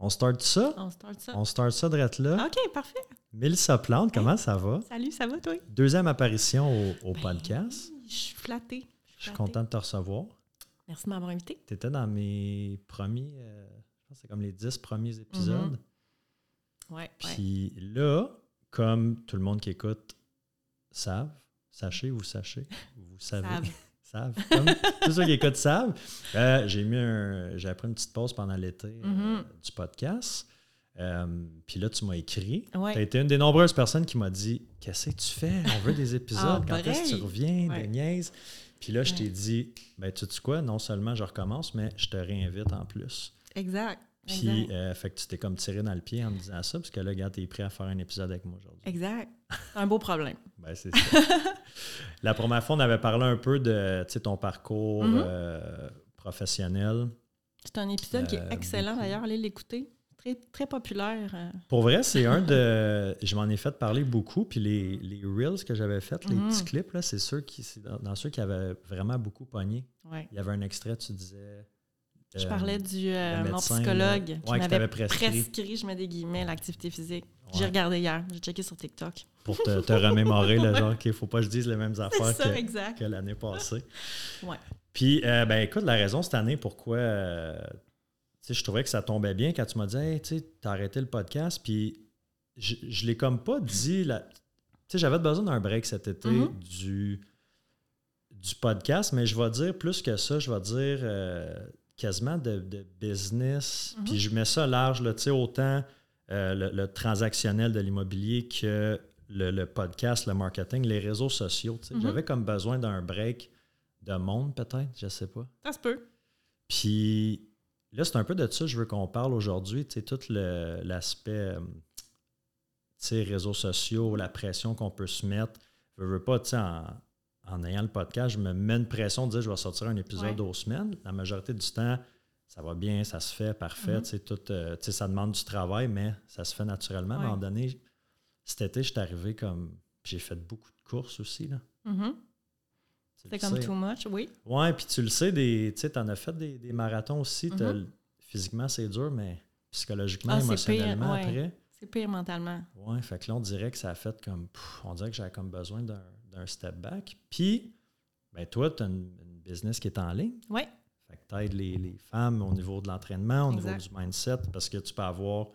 On start ça? On start ça. On start ça direct là. OK, parfait. Mélissa Plante, comment ça va? Salut, ça va toi? Deuxième apparition au, au Ben, podcast. Je suis flattée. Je suis flattée. content de te recevoir. Merci de m'avoir invité. Tu étais dans mes premiers, euh, je pense que c'est comme les dix premiers épisodes. Ouais. ouais. Puis là, comme tout le monde qui écoute savent, sachez, vous sachez, vous savez, Savent. comme tous ceux qui écoutent savent, euh, j'ai mis un, j'ai pris une petite pause pendant l'été euh, Mhm. du podcast. Euh, puis là, tu m'as écrit. Ouais. Tu as été une des nombreuses personnes qui m'a dit Qu'est-ce que tu fais? On veut des épisodes. Ah, Quand est-ce que tu reviens? Ouais. Des niaises. Puis là, je t'ai Ouais. dit Ben, tu sais quoi? Non seulement je recommence, mais je te réinvite en plus. Exact. Puis, fait que tu t'es comme tiré dans le pied en me disant ça, parce que là, regarde, t'es prêt à faire un épisode avec moi aujourd'hui. Exact. Un beau problème. Ben, c'est ça. La première fois, on avait parlé un peu de ton parcours Mhm. euh, professionnel. C'est un épisode qui Euh, est excellent beaucoup. d'ailleurs. Allez l'écouter. Très, très populaire. euh. Pour vrai, c'est un de. Je m'en ai fait parler beaucoup. Puis les, les reels que j'avais fait, les Mhm. petits clips, là, c'est ceux qui. C'est dans, dans ceux qui avaient vraiment beaucoup pogné. Ouais. Il y avait un extrait, tu disais. Je euh, parlais du euh, mon psychologue là. qui Ouais, qui t'avait m'avait prescrit. prescrit. je mets des guillemets, l'activité physique. J'ai regardé hier. J'ai checké sur TikTok. Pour te, te remémorer, le genre qu'il ne faut pas que je dise les mêmes affaires ça, que, que l'année passée. Ouais. Puis, euh, ben écoute, la raison cette année pourquoi euh, tu sais, je trouvais que ça tombait bien quand tu m'as dit, hey, tu sais, t'as arrêté le podcast, puis je, je l'ai comme pas dit. la- Tu sais, j'avais besoin d'un break cet été Mhm. du, du podcast, mais je vais dire plus que ça, je vais dire euh, quasiment de, de business. Mhm. Puis je mets ça large, là, tu sais, autant euh, le, le transactionnel de l'immobilier que le, le podcast, le marketing, les réseaux sociaux. Mhm. J'avais comme besoin d'un break de monde, peut-être, je sais pas. Ça se peut. Puis là, c'est un peu de ça que je veux qu'on parle aujourd'hui, tout l'aspect, euh, tu sais, réseaux sociaux, la pression qu'on peut se mettre. Je veux pas, tu sais, en, en ayant le podcast, je me mets une pression de dire je vais sortir un épisode Ouais. aux semaines. La majorité du temps, ça va bien, ça se fait, parfait, tout, euh, tu sais, ça demande du travail, mais ça se fait naturellement. À un moment donné, cet été, je suis arrivé comme, j'ai fait beaucoup de courses aussi, là. Mhm. Tu C'est comme sais. too much, oui. Ouais, puis tu le sais, des, tu sais, t'en as fait des, des marathons aussi. Mhm. Physiquement, c'est dur, mais psychologiquement, Ah, pire, émotionnellement, ouais. après. C'est pire mentalement. Ouais, fait que là, on dirait que ça a fait comme. pff, on dirait que j'avais comme besoin d'un step back. Puis, ben toi, tu as une, une business qui est en ligne. Oui. Fait que tu aides les, les femmes au niveau de l'entraînement, au niveau du mindset, parce que tu peux avoir,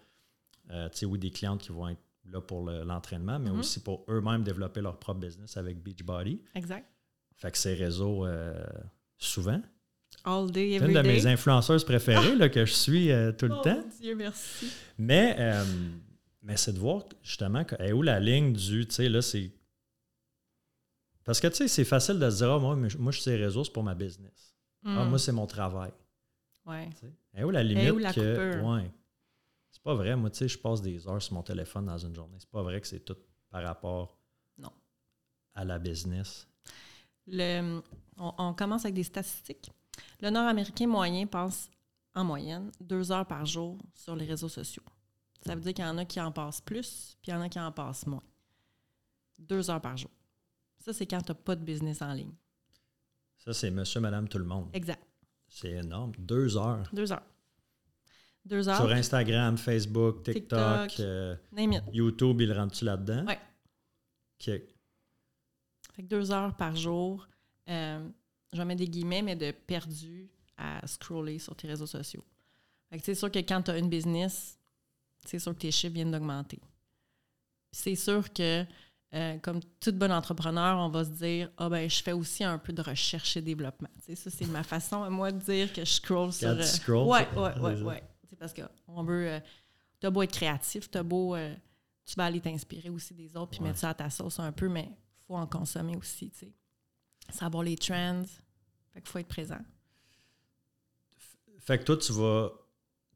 euh, tu sais, oui, des clientes qui vont être là pour le- l'entraînement, mais Mhm. aussi pour eux-mêmes développer leur propre business avec Beachbody. Exact. Fait que ces réseaux, euh, souvent, All day, C'est every une de day. mes influenceuses préférées là, que je suis euh, tout le temps. Dieu merci. Mais, euh, mais c'est de voir justement que- où la ligne du, tu sais, là, c'est. Parce que, tu sais, c'est facile de se dire, ah, moi, moi, je suis ces réseaux, c'est pour ma business. Ah, Mm. moi, c'est mon travail. Ouais. Est où la limite où la que. Ouais. C'est pas vrai. Moi, tu sais, je passe des heures sur mon téléphone dans une journée. C'est pas vrai que c'est tout par rapport Non. à la business. Le, on, on commence avec des statistiques. Le Nord-Américain moyen passe en moyenne deux heures par jour sur les réseaux sociaux. Ça veut dire qu'il y en a qui en passent plus, puis il y en a qui en passent moins. Deux heures par jour. Ça, c'est quand tu n'as pas de business en ligne. Ça, c'est monsieur, madame, tout le monde. Exact. C'est énorme. Deux heures. Deux heures. Deux heures. Sur Instagram, Facebook, TikTok, TikTok. euh. YouTube, il rentre-tu là-dedans? Ouais. OK. Fait que deux heures par jour, euh, je mettre des guillemets, mais de perdu à scroller sur tes réseaux sociaux. Fait que c'est sûr que quand tu as une business, c'est sûr que tes chiffres viennent d'augmenter. C'est sûr que, euh, comme tout bon entrepreneur, on va se dire Ah, ben, je fais aussi un peu de recherche et développement. Tu sais, ça, c'est ma façon à moi de dire que je scroll sur. Euh, ouais, ouais, ouais, ouais. Parce qu'on veut. euh, t'as beau être créatif, t'as beau. euh, tu vas aller t'inspirer aussi des autres puis Ouais. mettre ça à ta sauce un peu, mais il faut en consommer aussi, tu sais. Savoir les trends. Fait qu'il faut être présent. Fait que toi, tu vas,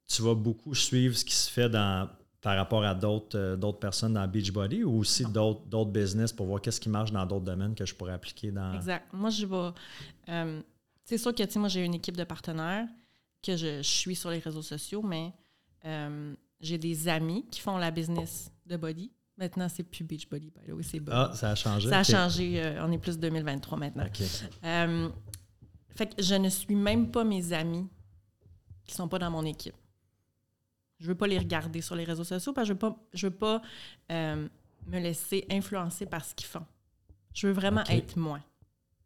tu vas beaucoup suivre ce qui se fait dans, par rapport à d'autres euh, d'autres personnes dans Beachbody ou aussi d'autres d'autres business pour voir qu'est-ce qui marche dans d'autres domaines que je pourrais appliquer dans. Exact. Moi, je vais. euh, c'est sûr que, tu sais, moi, j'ai une équipe de partenaires que je, je suis sur les réseaux sociaux, mais euh, j'ai des amis qui font la business de body. Maintenant, c'est plus Beachbody, by the way, c'est Body. Ah, ça a changé. Ça a changé. euh, on est plus 2023 maintenant. OK. Euh, fait que je ne suis même pas mes amis qui sont pas dans mon équipe. Je veux pas les regarder sur les réseaux sociaux parce que je veux pas, je veux pas euh, me laisser influencer par ce qu'ils font. Je veux vraiment être moi.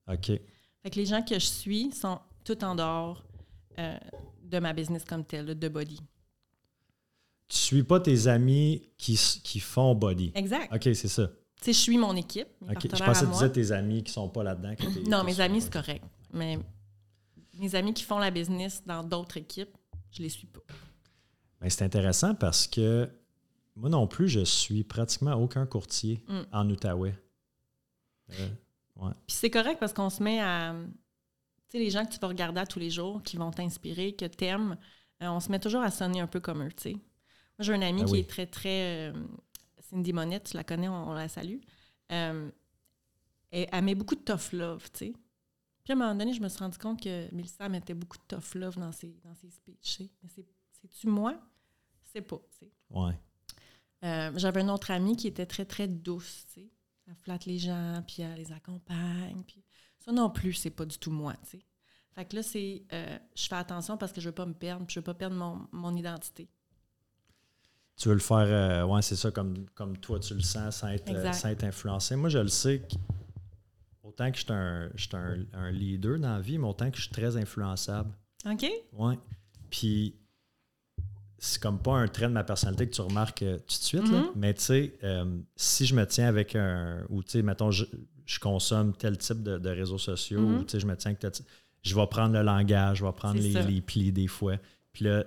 OK. Fait que les gens que je suis sont tout en dehors de ma business comme telle, de body. Tu suis pas tes amis qui, qui font body. Exact. OK, c'est ça. Tu sais, je suis mon équipe, mes. Je pensais que tu disais tes amis qui sont pas là-dedans. Non, mes amis, c'est correct. Mais mes amis qui font la business dans d'autres équipes, je les suis pas. Ben, c'est intéressant parce que moi non plus, je suis pratiquement aucun courtier Mm. en Outaouais. Euh, Puis c'est correct parce qu'on se met à. Tu sais, les gens que tu vas regarder à tous les jours, qui vont t'inspirer, que t'aimes, euh, on se met toujours à sonner un peu comme eux, tu sais. Moi, j'ai un ami Ah qui oui. est très, très. euh, Cindy Monette, tu la connais, on, on la salue. Euh, elle, elle met beaucoup de tough love, tu sais. Puis à un moment donné, je me suis rendu compte que Mélissa mettait beaucoup de tough love dans ses, dans ses speeches. Mais c'est- c'est-tu moi? C'est pas, tu sais. ouais. Euh, J'avais une autre amie qui était très, très douce, tu sais. Elle flatte les gens, puis elle les accompagne. Puis ça non plus, c'est pas du tout moi, tu sais. Fait que là, c'est... euh, je fais attention parce que je veux pas me perdre, puis je veux pas perdre mon, mon identité. Tu veux le faire, euh, ouais, c'est ça, comme, comme toi tu le sens, sans être, euh, Exact. sans être influencé. Moi, je le sais, autant que je suis un, je suis un, un leader dans la vie, mais autant que je suis très influençable. OK? Ouais. Puis, c'est comme pas un trait de ma personnalité que tu remarques euh, tout de suite, là. Mhm. mais tu sais, si je me tiens avec un. Ou tu sais, mettons, je, je consomme tel type de, de réseaux sociaux, Mhm. ou tu sais, je me tiens type- Je vais prendre le langage, je vais prendre les, plis des fois. Puis là,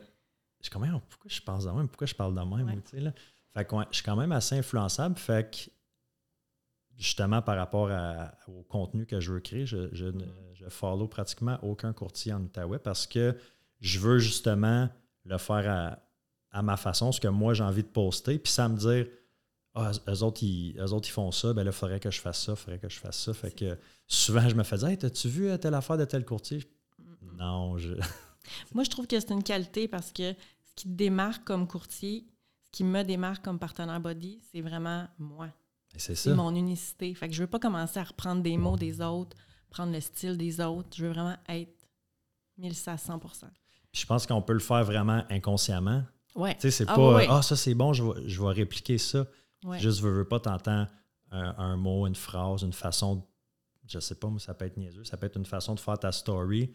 je suis quand même, pourquoi je pense de même, pourquoi je parle de même, Ouais. ou, tu sais, là. Fait que je suis quand même assez influençable. Fait que, justement, par rapport à- au contenu que je veux créer, je, je, ne- je follow pratiquement aucun courtier en Outaouais parce que je veux justement le faire à, à ma façon, ce que moi j'ai envie de poster, puis ça me dire Ah, eux autres, ils, eux autres, ils font ça, ben là, il faudrait que je fasse ça, il faudrait que je fasse ça. Fait que souvent, je me fais dire Hey, t'as-tu vu euh, telle affaire de tel courtier? Non, je. Moi, je trouve que c'est une qualité parce que ce qui te démarque comme courtier, ce qui me démarque comme partenaire body, c'est vraiment moi. C'est C'est mon unicité. Fait que je veux pas commencer à reprendre des mots des autres, prendre le style des autres. Je veux vraiment être 1100 Puis je pense qu'on peut le faire vraiment inconsciemment. Ouais. Tu sais, c'est Ah, pas. Ah, ça c'est bon, je vais, je vais répliquer ça. Ouais. Juste veux, veux pas, t'entends un, un mot, une phrase, une façon, de- je sais pas, mais ça peut être niaiseux, ça peut être une façon de faire ta story.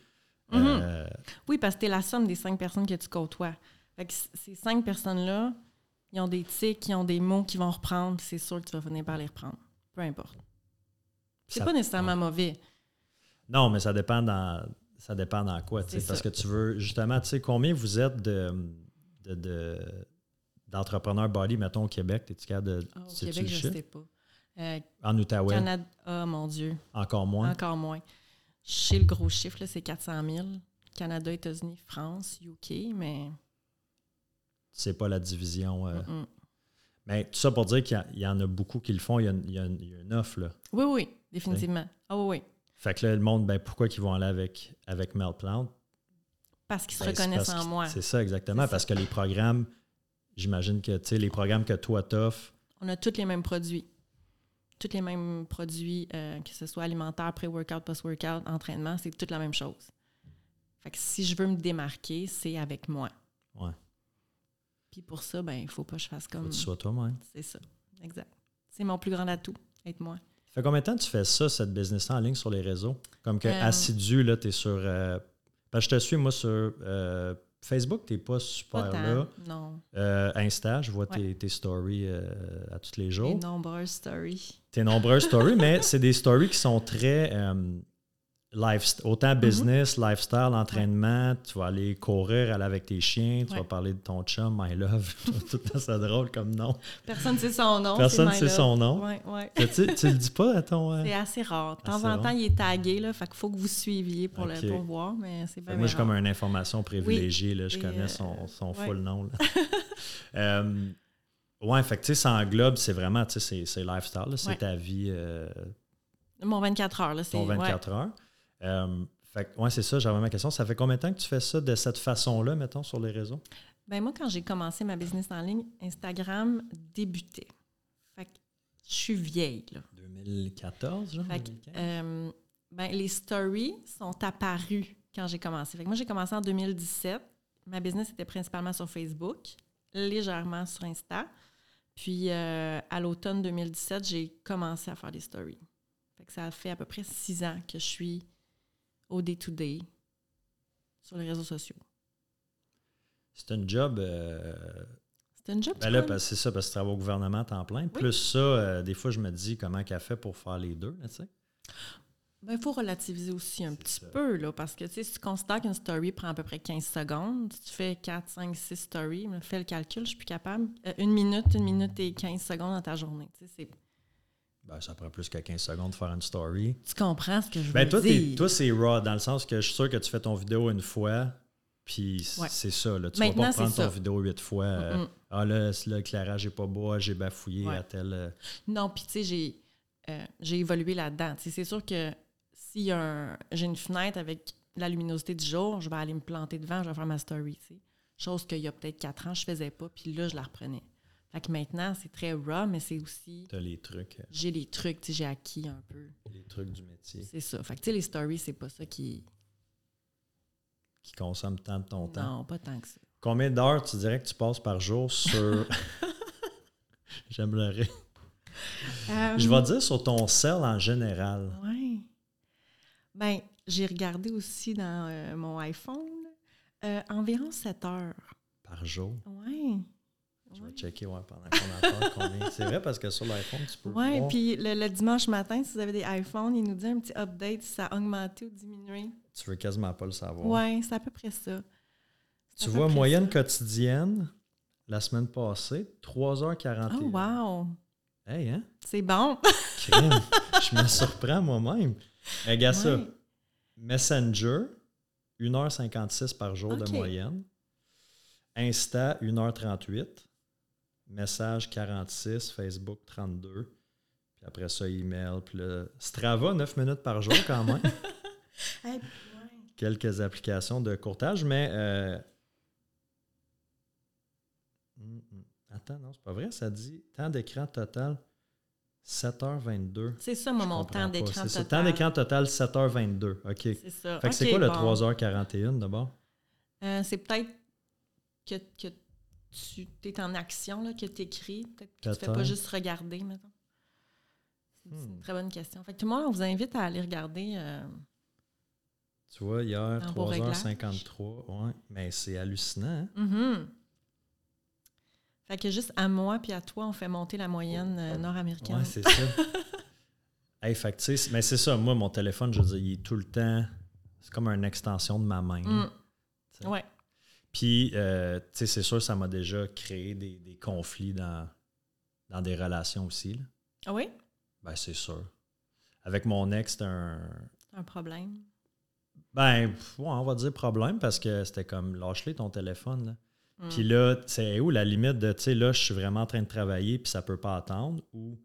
Mhm. Euh, Oui, parce que tu es la somme des cinq personnes que tu côtoies. Fait que ces cinq personnes-là, ils ont des tics, ils ont des mots qu'ils vont reprendre, c'est sûr que tu vas finir par les reprendre. Peu importe. C'est pas nécessairement mauvais. non, mais ça dépend dans, ça dépend dans quoi. Parce que tu veux, justement, tu sais, combien vous êtes de, de, de- d'entrepreneurs body, mettons, au Québec? T'es-tu capable de. Ah, au Québec, je chiffre? sais pas. Euh, En Outaouais, Canada, ah mon Dieu, encore moins? encore moins. Je sais le gros chiffre, c'est 400 000. Canada, États-Unis, France, UK, mais C'est pas la division. euh. mm, mm. Mais tout ça pour dire qu'il y en a beaucoup qui le font. Il y a, il y a une, il y a une offre, là. oui, oui, définitivement. Ah oui, oui. Fait que là, le monde, ben, pourquoi qu'ils vont aller avec, avec Meltplant? Parce qu'ils se Ben, reconnaissent en moi. C'est ça, exactement. Parce que les programmes, j'imagine que, tu sais, les programmes que toi t'offres, On a tous les mêmes produits. Tous les mêmes produits, euh, que ce soit alimentaire, pré-workout, post-workout, entraînement, c'est toute la même chose. Fait que si je veux me démarquer, c'est avec moi. Ouais. Puis pour ça, ben, il faut pas que je fasse faut comme. que tu sois toi-même. C'est ça. Exact. C'est mon plus grand atout, être moi. Ça fait combien de temps que tu fais ça, cette business en ligne sur les réseaux? Comme que Euh, assidu, là, tu es sur. euh, parce que je te suis, moi, sur Facebook, tu n'es pas super Pas là. Non. Euh, Insta, je vois Ouais. tes, tes stories euh, à tous les jours. nombreuses stories. Tes nombreuses stories, mais c'est des stories qui sont très euh, lifest- autant Mhm. business, lifestyle, entraînement. Tu vas aller courir, aller avec tes chiens, tu Ouais. vas parler de ton chum, my love. Tout le temps, c'est drôle comme nom. Personne ne sait son nom. Personne ne sait son nom. Ouais, ouais. Tu, tu le dis pas à ton. euh, C'est assez rare. De temps en temps, il est tagué, là. Fait qu'il faut que vous suiviez pour le pour voir, mais c'est que moi, j'ai comme une information privilégiée. là, je Et, connais euh, son, son full nom. là. Euh, ouais, fait que tu sais, ça englobe, c'est vraiment, tu sais, c'est- lifestyle. C'est ta vie, euh, Mon 24 heures, là, c'est... ton ouais. 24 heures. Euh, fait ouais, c'est ça, j'avais ma question. Ça fait combien de temps que tu fais ça de cette façon-là, mettons, sur les réseaux? Ben moi, quand j'ai commencé ma business en ligne, Instagram débutait. Fait que je suis vieille, là. 2014, genre? Fait que, 2015? euh, ben, les stories sont apparues quand j'ai commencé. Fait que moi, j'ai commencé en 2017. Ma business était principalement sur Facebook, légèrement sur Insta. Puis euh, à l'automne 2017, j'ai commencé à faire des stories. Fait que ça fait à peu près six ans que je suis au day-to-day sur les réseaux sociaux. C'est un job. euh, C'est un job ben là, c'est ça, parce que tu travailles au gouvernement à temps plein. Oui. Plus ça, euh, des fois, je me dis comment qu'elle fait pour faire les deux, tu sais. Ben, il faut relativiser aussi un petit ça. peu, là, parce que si tu considères qu'une story prend à peu près 15 secondes, si tu fais 4, 5, 6 stories, fais le calcul, je suis plus capable. Euh, une minute, une minute et 15 secondes dans ta journée. Tu, sais, c'est- Ben, ça prend plus que 15 secondes de faire une story. tu comprends ce que je Ben, veux toi, dire? toi, c'est raw, dans le sens que je suis sûr que tu fais ton vidéo une fois, puis Ouais. c'est ça. Là. Tu Maintenant, vas pas prendre ton ça. vidéo huit fois. euh, Mm-mm. ah là, l'éclairage n'est pas beau, j'ai bafouillé Ouais. à tel. euh, Non, puis tu sais, j'ai, euh, j'ai évolué là-dedans. C'est sûr que si un- j'ai une fenêtre avec la luminosité du jour, je vais aller me planter devant, je vais faire ma story. tu sais. Chose qu'il y a peut-être quatre ans, je faisais pas, puis là, je la reprenais. Fait que maintenant, c'est très raw, mais c'est aussi. T'as les trucs, euh, J'ai les trucs, tu sais, j'ai acquis un peu. les trucs du métier C'est ça. Fait que tu sais, les stories, c'est pas ça qui. qui consomment tant de ton temps. Non, pas tant que ça. Combien d'heures tu dirais que tu passes par jour sur. J'aime le rire. Je vais dire sur ton sel en général. Oui. Ben, j'ai regardé aussi dans euh, mon iPhone euh, environ 7 heures. Par jour? Oui. Je vais checker ouais, pendant qu'on en parle combien. C'est vrai parce que sur l'iPhone, tu peux Oui, puis le, le dimanche matin, si vous avez des iPhones, il nous dit un petit update si ça a augmenté ou diminué. Tu veux quasiment pas le savoir. Oui, c'est à peu près ça. Tu vois, moyenne ça. quotidienne, la semaine passée, 3h41. Oh, wow! Hey, hein? C'est bon! Crème. Je me surprends moi-même. Regarde ça. Messenger, 1h56 par jour de moyenne. Insta, 1h38. Message, 46. Facebook, 32. Puis après ça, email. Puis là, Strava, 9 minutes par jour quand même. Hey. Quelques applications de courtage, mais... euh. Attends, non, c'est pas vrai. Ça dit temps d'écran total 7h22. C'est ça, moi, mon temps d'écran total. temps d'écran total 7h22. OK. C'est ça. Fait que c'est quoi le bon. 3h41 d'abord? Euh, c'est peut-être que, que tu es en action, là, que tu écris. Peut-être que tu fais pas juste regarder, maintenant. C'est c'est Hmm. une très bonne question. Fait que tout le monde, on vous invite à aller regarder. euh, Tu vois, hier, Dans vos réglages. 3h53. Ouais, mais c'est hallucinant. hein? mhm. Fait que juste à moi puis à toi, on fait monter la moyenne euh, nord-américaine. Ouais, c'est ça. hey, fait que, mais c'est ça, moi, mon téléphone, je veux dire, il est tout le temps. C'est comme une extension de ma main. Mm. Ouais. Puis, euh, tu sais, c'est sûr, ça m'a déjà créé des, des conflits dans, dans des relations aussi. là. Ah oui? Ben, c'est sûr. Avec mon ex, c'était un. Un problème? Ben, ouais, on va dire problème parce que c'était comme lâche-les ton téléphone. Là. Mm. Puis là, c'est où la limite de, tu sais, là, je suis vraiment en train de travailler puis ça peut pas attendre ou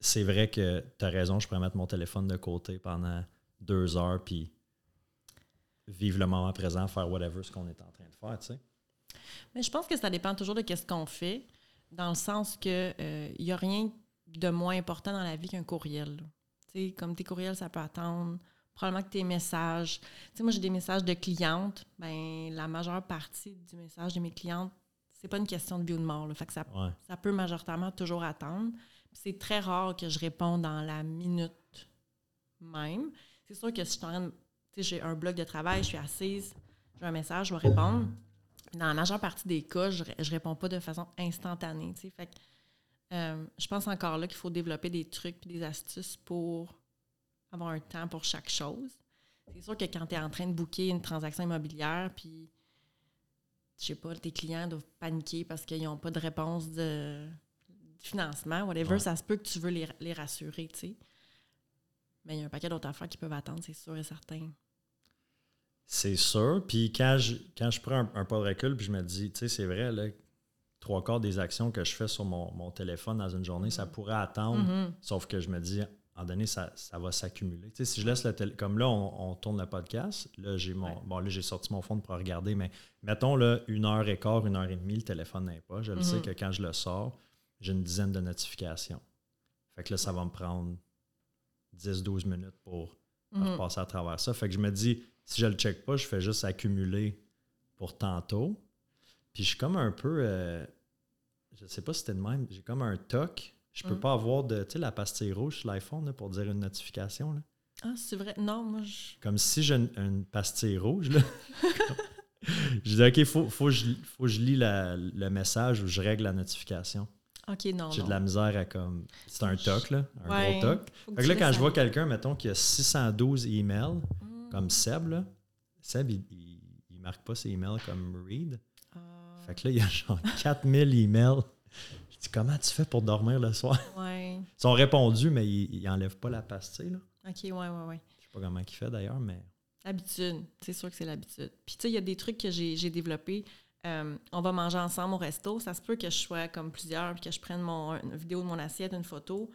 c'est vrai que tu as raison, je pourrais mettre mon téléphone de côté pendant deux heures puis vivre le moment présent, faire whatever ce qu'on est en train de faire, tu sais. Mais je pense que ça dépend toujours de ce qu'on fait, dans le sens que il n'y a rien de moins important dans la vie qu'un courriel. Tu sais, comme tes courriels, ça peut attendre. Probablement que tes messages. Tu sais, moi, j'ai des messages de clientes. Ben, la majeure partie du message de mes clientes, c'est pas une question de vie ou de mort. là. Fait que ça, Ouais. ça peut majoritairement toujours attendre. C'est très rare que je réponde dans la minute même. C'est sûr que si je suis en train de- j'ai un bloc de travail, je suis assise, j'ai un message, je vais répondre. Dans la majeure partie des cas, je, je réponds pas de façon instantanée. tu sais. Fait que, euh, je pense encore là qu'il faut développer des trucs et des astuces pour avoir un temps pour chaque chose. C'est sûr que quand tu es en train de booker une transaction immobilière, puis je sais pas, tes clients doivent paniquer parce qu'ils n'ont pas de réponse de, de financement, whatever, Ouais. ça se peut que tu veux les, les rassurer, tu sais. Mais il y a un paquet d'autres affaires qui peuvent attendre, c'est sûr et certain. C'est sûr. Puis quand je, quand je prends un, un pas de recul, puis je me dis, tu sais, c'est vrai, là, trois quarts des actions que je fais sur mon, mon téléphone dans une journée, ça pourrait attendre. Mhm. Sauf que je me dis, à un moment donné, ça, ça va s'accumuler. Tu sais, si je laisse le télé... Comme là, on, on tourne le podcast, là, j'ai mon. Ouais. Bon, là, j'ai sorti mon fond pour regarder, mais mettons là, une heure et quart, une heure et demie, le téléphone n'est pas. Je le sais que quand je le sors, j'ai une dizaine de notifications. Fait que là, ça va me prendre 10-12 minutes pour Mhm. passer à travers ça. Fait que je me dis, si je le check pas, je fais juste accumuler pour tantôt. Puis je suis comme un peu. euh, je sais pas si c'était de même. J'ai comme un toc. Je peux Mm. pas avoir de. Tu sais, la pastille rouge sur l'iPhone là, pour dire une notification. là. Ah, c'est vrai? Non, moi, je... Comme si j'ai une, une pastille rouge. Là. je dis, OK, faut, faut, que je, faut que je lis la- le message ou je règle la notification. OK, non, J'ai de la misère à comme. C'est un toc, là. Un Ouais. gros toc. Faut Fait que là, quand je vois quelqu'un, mettons, qui a 612 emails, Mm. Comme Seb, là, Seb, il, il, il marque pas ses emails comme read. Ah, Fait que là, il y a genre 4000 emails. Je dis, comment tu fais pour dormir le soir? ouais. Ils sont répondus, mais ils, ils enlèvent pas la pastille, là. OK, ouais, ouais, ouais. Je sais pas comment il fait d'ailleurs, mais. Habitude. C'est sûr que c'est l'habitude. Puis, tu sais, il y a des trucs que j'ai j'ai développés. Euh, on va manger ensemble au resto. Ça se peut que je sois comme plusieurs, puis que je prenne mon, une vidéo de mon assiette, une photo,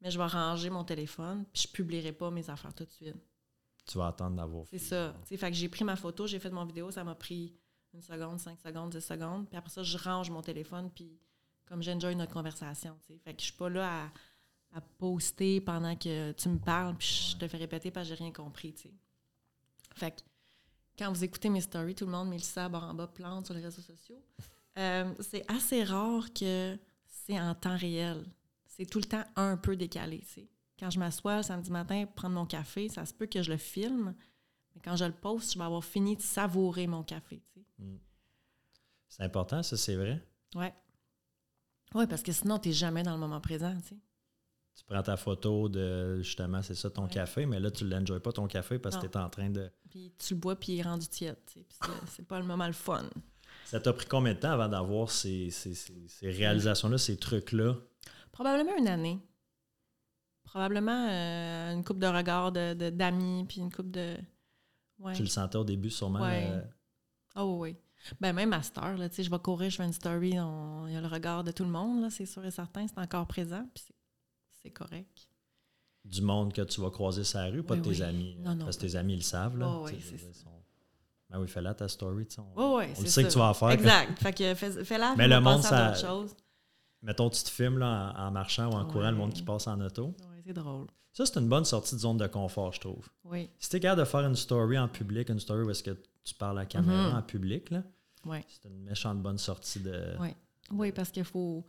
mais je vais ranger mon téléphone, puis je publierai pas mes affaires tout de suite. Tu vas attendre d'avoir C'est ça. Fait que j'ai pris ma photo, j'ai fait mon vidéo, ça m'a pris une seconde, cinq secondes, dix secondes. Puis après ça, je range mon téléphone, puis comme j'enjoy notre conversation. tu sais. Fait que je suis pas là à, à poster pendant que tu me parles, puis je te fais répéter parce que j'ai rien compris. tu sais. Fait que quand vous écoutez mes stories, tout le monde le sabre en bas, plante sur les réseaux sociaux. Euh, c'est assez rare que c'est en temps réel. C'est tout le temps un peu décalé. tu sais. Quand je m'assois le samedi matin pour prendre mon café, ça se peut que je le filme, mais quand je le poste, je vais avoir fini de savourer mon café. sais. C'est important, ça, c'est vrai. Ouais. Oui, parce que sinon, tu n'es jamais dans le moment présent. tu sais. Tu prends ta photo de justement, c'est ça, ton Ouais. café, mais là, tu l'enjoys pas ton café parce que tu es en train de. Puis tu le bois, puis il est rendu tiède. c'est- c'est pas le moment le fun. Ça t'a pris combien de temps avant d'avoir ces, ces- ces- ces réalisations-là, ces trucs-là? Probablement une année. Probablement euh, une coupe de regards de- de- d'amis, puis une coupe de. Ouais. Tu le sentais au début sûrement. Ouais. euh, Oh oui. Ben même à cette heure, là, tu sais, je vais courir, je fais une story, on- il y a le regard de tout le monde, c'est sûr et certain, c'est encore présent, puis c'est- correct. du monde que tu vas croiser sur la rue, pas Oui, de tes oui. amis. Non, non, parce que tes amis, ils le savent. Là, Oh, oui, c'est ça. sont- Ben oui, fais-la ta story. On, Oui, oui, on le sait que tu vas en faire. Exact. Fait que fais, fais-la, Mais le monde, ça-. Mettons, tu te filmes là, en, en marchant ou en courant, le monde qui Ouais. passe en auto. Oui, c'est drôle. Ça, c'est une bonne sortie de zone de confort, je trouve. Oui, Si tu es capable de faire une story en public, une story où est-ce que tu parles à la caméra Mhm. en public, là, oui. c'est une méchante bonne sortie de. Oui. Oui, parce qu'il faut.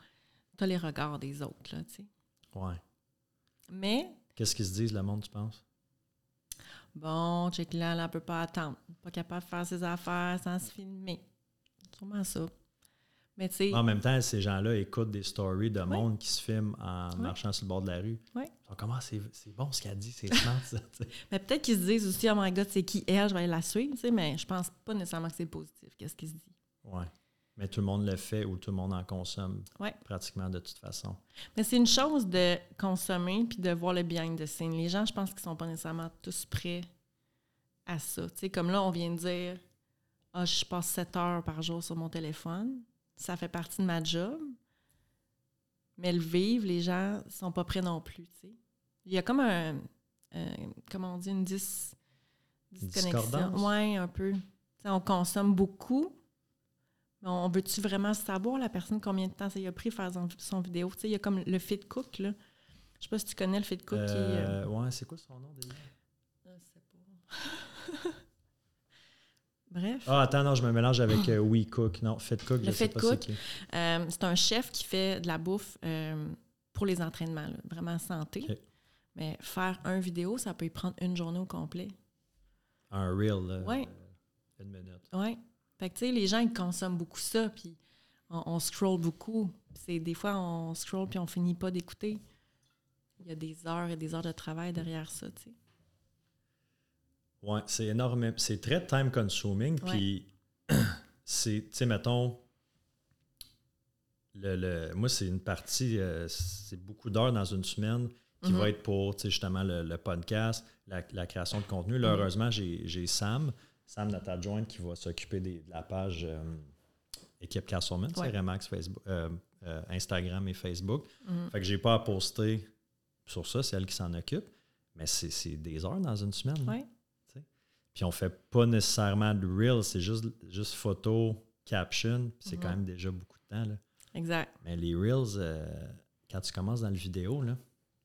Tu as les regards des autres, là, tu sais. Ouais. Mais, Qu'est-ce qu'ils se disent, le monde, tu penses? bon, check là, elle ne peut pas attendre. Pas capable de faire ses affaires sans se filmer. Sûrement ça. Mais, tu sais. En même temps, ces gens-là écoutent des stories de monde qui se filment en marchant sur le bord de la rue. Ouais. Sont comme, Ah, c'est bon ce qu'elle dit, c'est smart, ça. Mais peut-être qu'ils se disent aussi, oh my god, c'est qui elle, je vais aller la suivre, tu sais, mais je pense pas nécessairement que c'est positif. Qu'est-ce qu'ils se disent? ouais. Mais tout le monde le fait ou tout le monde en consomme Ouais. pratiquement de toute façon. Mais c'est une chose de consommer puis de voir le behind the scene. Les gens, je pense qu'ils sont pas nécessairement tous prêts à ça. Tu sais, comme là, on vient de dire, ah, je passe 7 heures par jour sur mon téléphone. Ça fait partie de ma job. Mais le vivre, les gens sont pas prêts non plus. Il y a comme un, euh, comment on dit, une dis, disconnexion. Oui, un peu. On consomme beaucoup. Mais on veut-tu vraiment savoir la personne combien de temps ça lui a pris faire son, son vidéo? Il y a comme le fit cook, là. Je sais pas si tu connais le fit cook qui euh, Euh, ouais, c'est quoi son nom déjà? je sais pas. Bref. Ah, attends, non, je me mélange avec euh, We Cook. Non, Fit Cook, je sais pas Cook. c'est qui. Euh, c'est un chef qui fait de la bouffe euh, pour les entraînements, là, vraiment santé. Mais faire un vidéo, ça peut y prendre une journée au complet. Un Reel. là. Ouais. une minute. Oui. Fait que, tu sais, les gens, ils consomment beaucoup ça, puis on, on scroll beaucoup. C'est des fois, on scroll, puis on finit pas d'écouter. Il y a des heures et des heures de travail derrière ça, tu sais. Ouais, c'est énorme. C'est très time consuming. Puis, c'est, tu sais, mettons, le, le- moi, c'est une partie, euh, c'est beaucoup d'heures dans une semaine qui Mhm. va être pour, tu sais, justement, le, le podcast, la, la création de contenu. Là, Mhm. heureusement, j'ai, Sam, Sam, notre adjointe, qui va s'occuper de la page euh, Équipe Castleman, Ouais. Remax, Facebook, euh, Instagram et Facebook. Mhm. Fait que j'ai pas à poster sur ça, c'est elle qui s'en occupe. Mais c'est, des heures dans une semaine. Ouais. Puis on fait pas nécessairement de reels, c'est juste, juste photo, caption, c'est Mhm. quand même déjà beaucoup de temps. Là. Exact. Mais les reels, euh, quand tu commences dans le vidéo, là,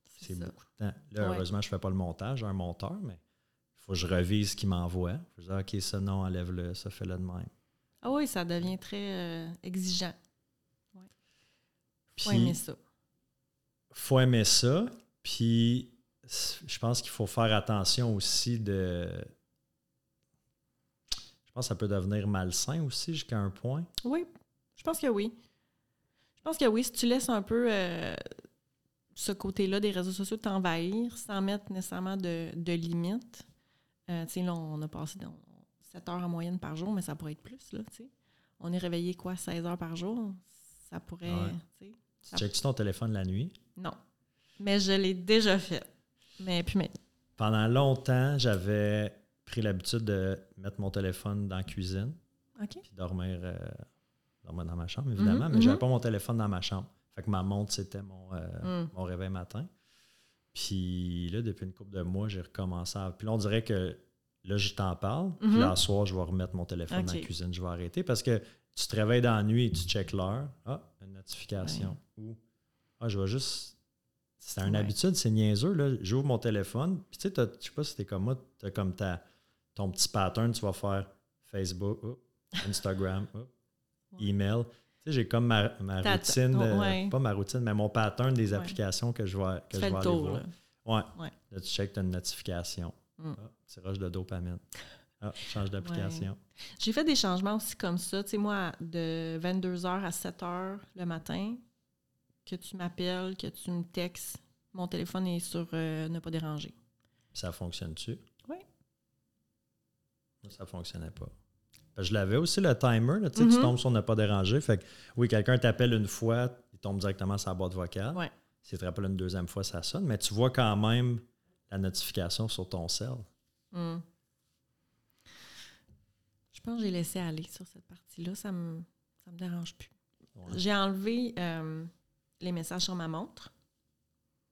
c'est beaucoup de temps. Là, Ouais. heureusement, je fais pas le montage, j'ai un monteur, mais il faut que je revise ce qu'il m'envoie. Je dis, OK, ça, non, enlève-le, ça, fais-le de même. Ah oui, ça devient très euh, exigeant. Puis, Faut aimer ça. faut aimer ça. Puis, je pense qu'il faut faire attention aussi de. Je pense que ça peut devenir malsain aussi jusqu'à un point. Oui, je pense que oui. Je pense que oui, si tu laisses un peu euh, ce côté-là des réseaux sociaux t'envahir sans mettre nécessairement de, de limites. Euh, tu sais, là, on a passé dans 7 heures en moyenne par jour, mais ça pourrait être plus, là, tu sais. On est réveillé, quoi, 16 heures par jour? Ça pourrait, Ouais. tu. Tu Ça- checkes ton téléphone la nuit? Non. Mais je l'ai déjà fait. Mais puis, mais, Pendant longtemps, j'avais pris l'habitude de mettre mon téléphone dans la cuisine OK. puis dormir, euh, dormir dans ma chambre, évidemment, Mhm, mais j'avais mhm. pas mon téléphone dans ma chambre. Fait que ma montre, c'était mon, euh, Mm. mon réveil matin. Puis là, depuis une couple de mois, j'ai recommencé à. Puis là, on dirait que là, je t'en parle. Puis Mhm. là, soir, je vais remettre mon téléphone dans la cuisine. Je vais arrêter parce que tu te réveilles dans la nuit et tu checkes l'heure. Ah, une notification. Ou ah, je vais juste. C'est une Ouais. habitude, c'est niaiseux. là. J'ouvre mon téléphone. Puis tu sais, t'as- je sais pas si t'es comme moi, tu as comme ta, ton petit pattern. Tu vas faire Facebook, oh, Instagram, oh, Ouais. email. Tu sais, j'ai comme ma, ma routine, euh, pas ma routine, mais mon pattern des applications que je vais, que Tu je vais le aller tour, voir. là. Tu checkes, tu as une notification. Mm. Ah, rush de dopamine. Ah, change d'application. J'ai fait des changements aussi comme ça. Tu sais, moi, de 22h à 7h le matin, que tu m'appelles, que tu me textes, mon téléphone est sur euh, ne pas déranger. Ça fonctionne-tu? Oui. Ça fonctionnait pas. Je l'avais aussi le timer, là, tu sais, tu Mhm. tombes sur ne pas déranger. Fait que oui, quelqu'un t'appelle une fois, il tombe directement sur la boîte vocale. Ouais. S'il te rappelle une deuxième fois, ça sonne, mais tu vois quand même la notification sur ton cell. Hmm. Je pense que j'ai laissé aller sur cette partie-là. Ça me, ça me dérange plus. Ouais. J'ai enlevé euh, les messages sur ma montre.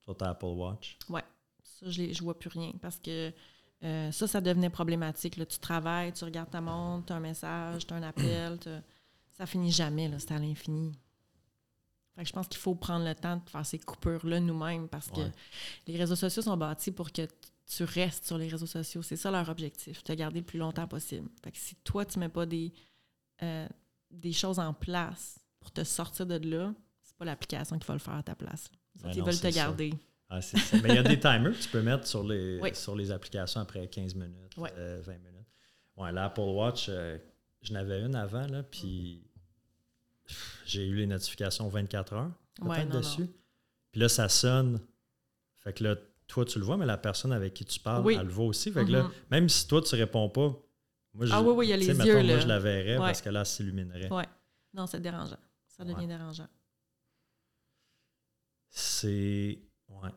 Sur ta Apple Watch. Ça, je ne vois plus rien parce que euh, ça, ça devenait problématique. là. Tu travailles, tu regardes ta montre, tu as un message, tu as un appel. Ça finit jamais, c'est à l'infini. Je pense qu'il faut prendre le temps de faire ces coupures-là nous-mêmes parce que les réseaux sociaux sont bâtis pour que tu restes sur les réseaux sociaux. C'est ça leur objectif, te garder le plus longtemps possible. Fait que si toi, tu mets pas des, euh, des choses en place pour te sortir de là, c'est pas l'application qui va le faire à ta place. Ben ils veulent te ça. Ah, c'est ça. Mais il y a des timers que tu peux mettre sur les, Oui. sur les applications après 15 minutes, Ouais. euh, 20 minutes. Ouais, l'Apple Watch, euh, je n'avais une avant, là, puis j'ai eu les notifications 24 heures Ouais, non, dessus. Puis là, ça sonne. Fait que là, toi, tu le vois, mais la personne avec qui tu parles, Oui. elle le voit aussi. Fait que là, Mhm. même si toi, tu réponds pas, moi, je, Ah oui, oui, il y a les mettons, Moi, je la verrais Ouais. parce que là, elle s'illuminerait. Ouais. Non, c'est dérangeant. Ça devient Ouais. dérangeant. C'est. Ouais.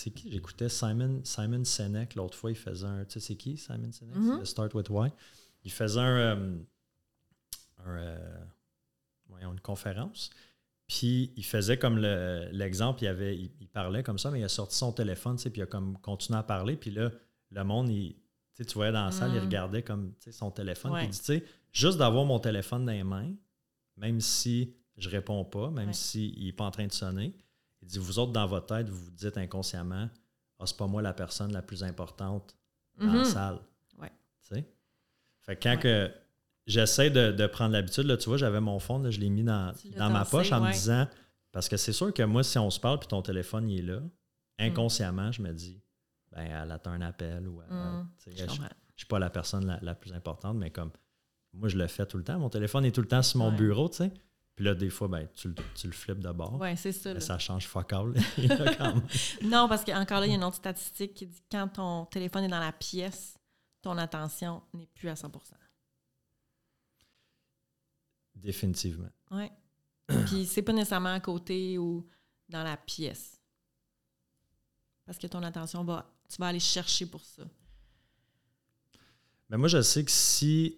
C'est qui? J'écoutais Simon, Simon Sinek l'autre fois. Il faisait un. Tu sais, c'est qui Simon Sinek? Mhm. C'est le Start with Why. Il faisait un. euh, un, euh, voyons, une conférence. Puis il faisait comme le- l'exemple, il, avait, il, il parlait comme ça, mais il a sorti son téléphone, tu sais, puis il a comme continué à parler. Puis là, le monde, il, tu sais, tu voyais dans la salle, il Mm. regardait comme tu sais, son téléphone. Puis il dit, tu sais, juste d'avoir mon téléphone dans les mains, même si je réponds pas, même Ouais. s'il n'est pas en train de sonner, dit, vous autres, dans votre tête, vous vous dites inconsciemment, ah, c'est pas moi la personne la plus importante dans la Mhm. salle. Ouais. Tu sais? Fait que quand Ouais. que j'essaie de, de prendre l'habitude, là, tu vois, j'avais mon phone, là, je l'ai mis dans, dans ma poche en me disant, parce que c'est sûr que moi, si on se parle puis ton téléphone il est là, inconsciemment, je me dis, ben, elle attend un appel ou elle- Mm. tu sais, Je comprends. suis pas la personne la, la plus importante, mais comme moi, je le fais tout le temps. Mon téléphone est tout le temps sur mon Ouais. bureau, tu sais. Puis là, des fois, ben, tu, le- tu le flippes de bord. Oui, c'est ça. Là. ça change fuck all. Non, parce qu'encore là, il y a une autre statistique qui dit que quand ton téléphone est dans la pièce, ton attention n'est plus à 100 Définitivement. Oui. Puis c'est pas nécessairement à côté ou dans la pièce. Parce que ton attention va. Tu vas aller chercher pour ça. Mais moi, je sais que si,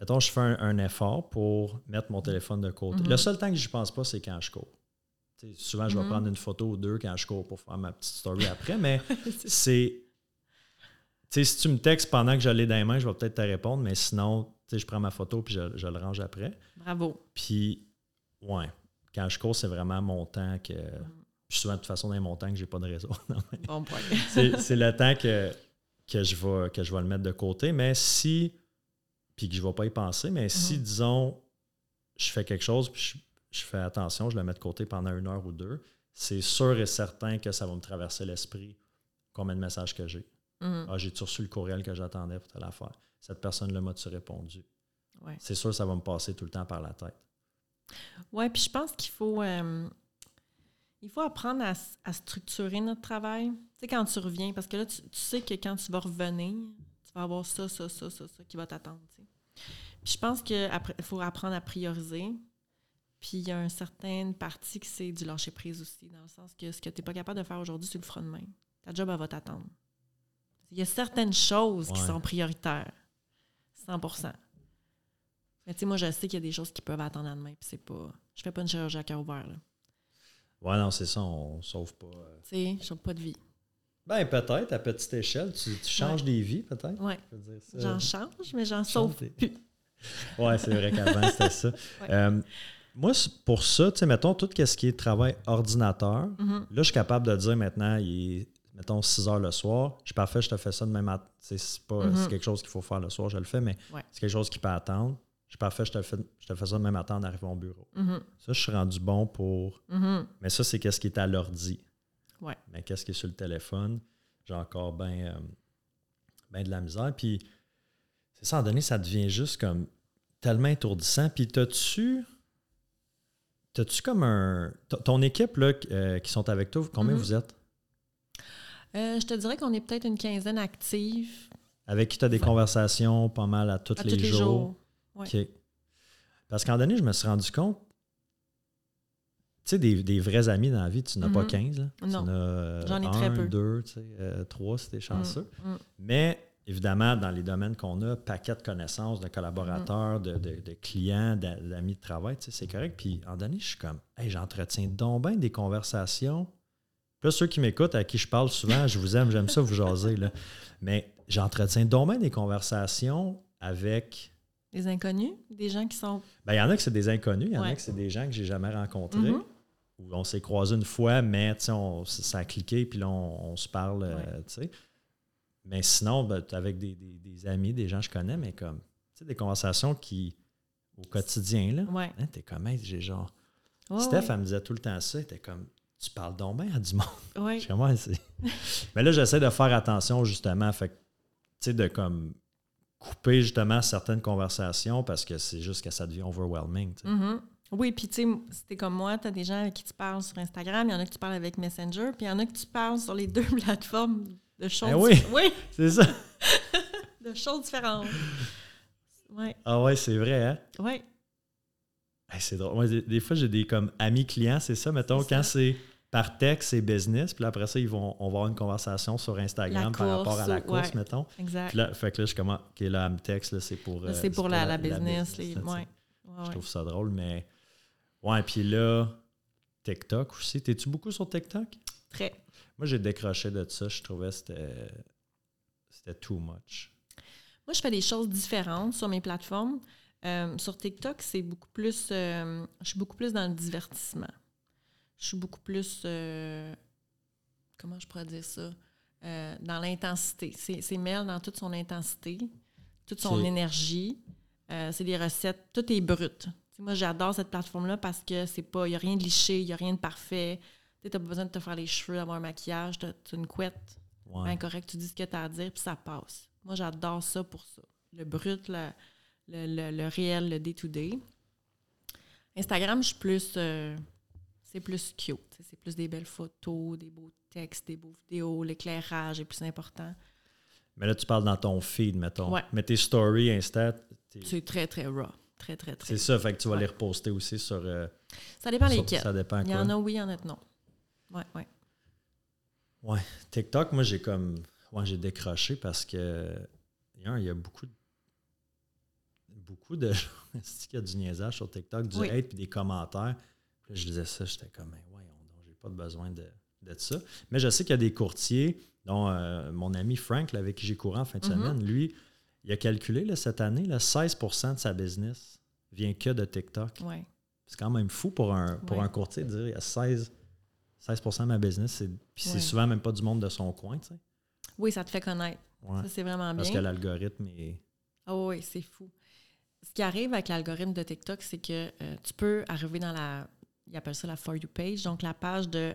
mettons, je fais un, un effort pour mettre mon téléphone de côté, Mhm. le seul temps que j'y pense pas, c'est quand je cours. Souvent, je vais Mhm. prendre une photo ou deux quand je cours pour faire ma petite story après, mais c'est. Tu sais, si tu me textes pendant que je l'ai dans les mains, je vais peut-être te répondre, mais sinon, tu sais, je prends ma photo puis je, je le range après. Bravo. Puis, ouais, quand je cours, c'est vraiment mon temps que. Puis souvent, de toute façon, dans mon temps que j'ai pas de réseau. Non, Bon point. c'est c'est le temps que, que, je vais, que je vais le mettre de côté. Mais si, puis que je ne vais pas y penser, mais si, Mhm. disons, je fais quelque chose, puis je, je fais attention, je le mets de côté pendant une heure ou deux, c'est sûr et certain que ça va me traverser l'esprit combien de messages que j'ai. Mhm. Ah, j'ai-tu reçu le courriel que j'attendais pour telle affaire? Cette personne-là m'a-tu répondu? Ouais. C'est sûr ça va me passer tout le temps par la tête. Oui, puis je pense qu'il faut, euh, il faut apprendre à, à structurer notre travail. Tu sais, quand tu reviens, parce que là, tu, tu sais que quand tu vas revenir, vas avoir ça, ça, ça, ça, ça qui va t'attendre. Puis je pense qu'il faut apprendre à prioriser. Puis il y a une certaine partie qui c'est du lâcher prise aussi, dans le sens que ce que tu n'es pas capable de faire aujourd'hui, tu le feras demain. Ta job, elle va t'attendre. Il y a certaines choses qui sont prioritaires. 100% Mais tu sais, moi, je sais qu'il y a des choses qui peuvent attendre à demain, puis c'est pas... Je fais pas une chirurgie à cœur ouvert, là. Ouais, non, c'est ça, on sauve pas. euh. Tu sais, je sauve pas de vie. Ben, peut-être, à petite échelle, tu, tu changes des vies, peut-être. Ça- j'en change, mais j'en sauve plus. Ouais, c'est vrai qu'avant, c'était ça. Ouais. Euh, moi, pour ça, tu sais, mettons, tout ce qui est travail ordinateur, Mhm. là, je suis capable de dire maintenant, il est, mettons, 6 heures le soir, je suis parfait, je te fais ça demain matin. C'est pas c'est quelque chose qu'il faut faire le soir, je le fais, mais Ouais. c'est quelque chose qui peut attendre. Je suis parfait, je te, fais, je te fais ça demain matin en arrivant au bureau. Mhm. Ça, je suis rendu bon pour. Mhm. Mais ça, c'est qu'est-ce qui est à l'ordi. Ouais. Mais qu'est-ce qui est sur le téléphone, j'ai encore bien de la misère. Puis, c'est ça, à un moment donné, ça devient juste comme tellement étourdissant. Puis, t'as-tu. T'as-tu comme un. Ton équipe, là, euh, qui sont avec toi, combien Mhm. vous êtes? Euh, je te dirais qu'on est peut-être une quinzaine active Avec qui tu as des Ouais. conversations pas mal à tous, à les, tous les jours. jours. Ouais. Parce moment donné, je me suis rendu compte. Tu sais, des, des vrais amis dans la vie, tu n'as pas Mhm. 15. Là. Non. Tu en as euh, J'en ai un, très peu. deux, tu sais, euh, trois si tu es chanceux. Mm, mm. Mais évidemment, dans les domaines qu'on a, paquet de connaissances, de collaborateurs, de, de- de clients, d'a- d'amis de travail, tu sais, c'est correct. Puis, en donné, je suis comme, hey, j'entretiens donc bien des conversations. Puis là, ceux qui m'écoutent, à qui je parle souvent, je vous aime, j'aime ça vous jaser, là. Mais j'entretiens donc bien des conversations avec. Des inconnus, des gens qui sont. Ben, il y en a que c'est des inconnus, il y en a que c'est des gens que j'ai jamais rencontrés. Mhm. Où on s'est croisés une fois, mais on- ça a cliqué, puis là, on, on se parle, euh, Ouais. tu sais. Mais sinon, ben, avec des, des- des amis, des gens que je connais, mais comme, tu sais, des conversations qui, au quotidien, là, Ouais. hein, t'es comme, hey, j'ai genre. Ouais, Steph, elle me disait tout le temps ça, elle était comme, tu parles donc bien à du monde. C'est- mais là, j'essaie de faire attention, justement, fait tu sais, de comme couper, justement, certaines conversations parce que c'est juste que ça devient overwhelming, sais. Oui, puis tu sais, si t'es comme moi, tu as des gens avec qui tu parles sur Instagram, il y en a que tu parles avec Messenger, puis il y en a que tu parles sur les deux plateformes de choses. Eh oui. oui, C'est ça. de choses différentes. Oui, Ah ouais, c'est vrai, hein? oui. Hey, c'est drôle. Moi, des, des fois, j'ai des comme amis clients, c'est ça. Mettons, quand c'est par texte, c'est business. Puis là, après ça, ils vont, on va avoir une conversation sur Instagram par rapport à la course, ouais. mettons. Exact. Puis là, fait que là, je commence. OK, là, me texte, là, c'est pour. Euh, c'est pour la, la business. les, ouais. Ouais, Je ouais. trouve ça drôle, mais. Ouais, puis là, TikTok aussi. T'es-tu beaucoup sur TikTok? Très. Moi, j'ai décroché de ça. Je trouvais que c'était. C'était too much. Moi, je fais des choses différentes sur mes plateformes. Euh, sur TikTok, c'est beaucoup plus. euh, je suis beaucoup plus dans le divertissement. Je suis beaucoup plus. euh, comment je pourrais dire ça? Dans l'intensité. C'est c'est Mel dans toute son intensité, toute son énergie. C'est des recettes. Tout est brut. Moi, j'adore cette plateforme-là parce que c'est pas. Il n'y a rien de liché, il n'y a rien de parfait. Tu n'as pas besoin de te faire les cheveux, d'avoir un maquillage, tu as une couette Ouais. ben correct, tu dis ce que tu as à dire, puis ça passe. Moi, j'adore ça pour ça. Le brut, le, le, le- le réel, le day-to-day. Instagram, je suis plus. euh, c'est plus cute. C'est plus des belles photos, des beaux textes, des beaux vidéos. L'éclairage est plus important. Mais là, tu parles dans ton feed, mettons. Ouais. Mais tes stories, Insta, C'est très, très raw. Très, très, très. c'est ça. Fait que tu vas Ouais. les reposter aussi sur. euh, Ça dépend sur- lesquels. Ça dépend Il y quoi. en a oui, il y en a non. Ouais, ouais. TikTok, moi, j'ai comme. Ouais, j'ai décroché parce que. il y a beaucoup de. Beaucoup de gens. Y a du niaisage sur TikTok, du Oui. hate puis des commentaires. Puis là, je disais ça, j'étais comme, mais donc, j'ai pas besoin de, de ça. Mais je sais qu'il y a des courtiers, dont euh, mon ami Frank, là, avec qui j'ai couru en fin de Mhm. semaine, lui, il a calculé là, cette année, là, 16% de sa business vient que de TikTok. ouais. C'est quand même fou pour un, pour Ouais. un courtier de dire il y a 16, 16 de ma business, puis c'est Ouais. souvent même pas du monde de son coin, tu sais. Oui, ça te fait connaître. Ça, c'est vraiment Parce que bien. l'algorithme est. Ah oui, c'est fou. Ce qui arrive avec l'algorithme de TikTok, c'est que euh, tu peux arriver dans la. Ils appellent ça la For You page, donc la page de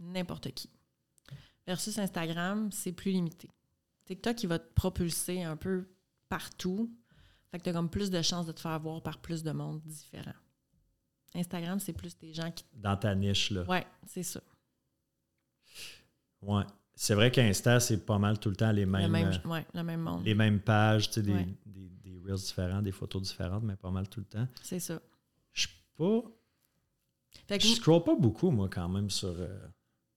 n'importe qui. Versus Instagram, c'est plus limité. TikTok, il va te propulser un peu partout. Fait que tu as comme plus de chances de te faire voir par plus de monde différent. Instagram, c'est plus des gens qui. Dans ta niche, là. Ouais, c'est ça. Ouais. C'est vrai qu'Insta, c'est pas mal tout le temps les Le mêmes, même, euh, ouais, le même monde. les mêmes pages, tu sais, des, Ouais. des, des reels différents, des photos différentes, mais pas mal tout le temps. C'est ça. Je suis pas. Fait que Je scroll pas beaucoup, moi, quand même, sur. euh,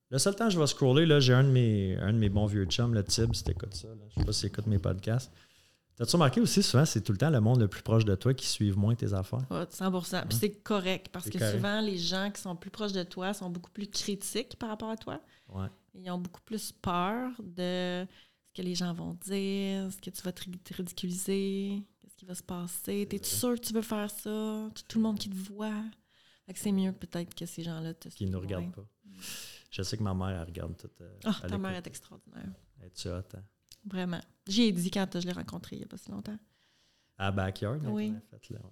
Le seul temps que je vais scroller, là, j'ai un de mes, un de mes bons vieux chums, le Tib, si t'écoutes ça. Là. Je sais pas si écoute mes podcasts. T'as-tu remarqué aussi, souvent, c'est tout le temps le monde le plus proche de toi qui suivent moins tes affaires? Ouais, 100 Puis c'est correct parce que correct. souvent, les gens qui sont plus proches de toi sont beaucoup plus critiques par rapport à toi. Ouais. Ils ont beaucoup plus peur de ce que les gens vont dire, ce que tu vas te ri- te ridiculiser, qu'est-ce qui va se passer. T'es-tu sûr que tu veux faire ça? Tout tout le monde qui te voit. Fait que c'est mieux peut-être que ces gens-là te Qui ne regardent pas. Je sais que ma mère, elle regarde tout. euh, Ah, elle ta mère est extraordinaire. Es-tu hot, hein? Vraiment. J'y ai dit quand je l'ai rencontré il n'y a pas si longtemps. À Backyard, Oui. fait, là, ouais.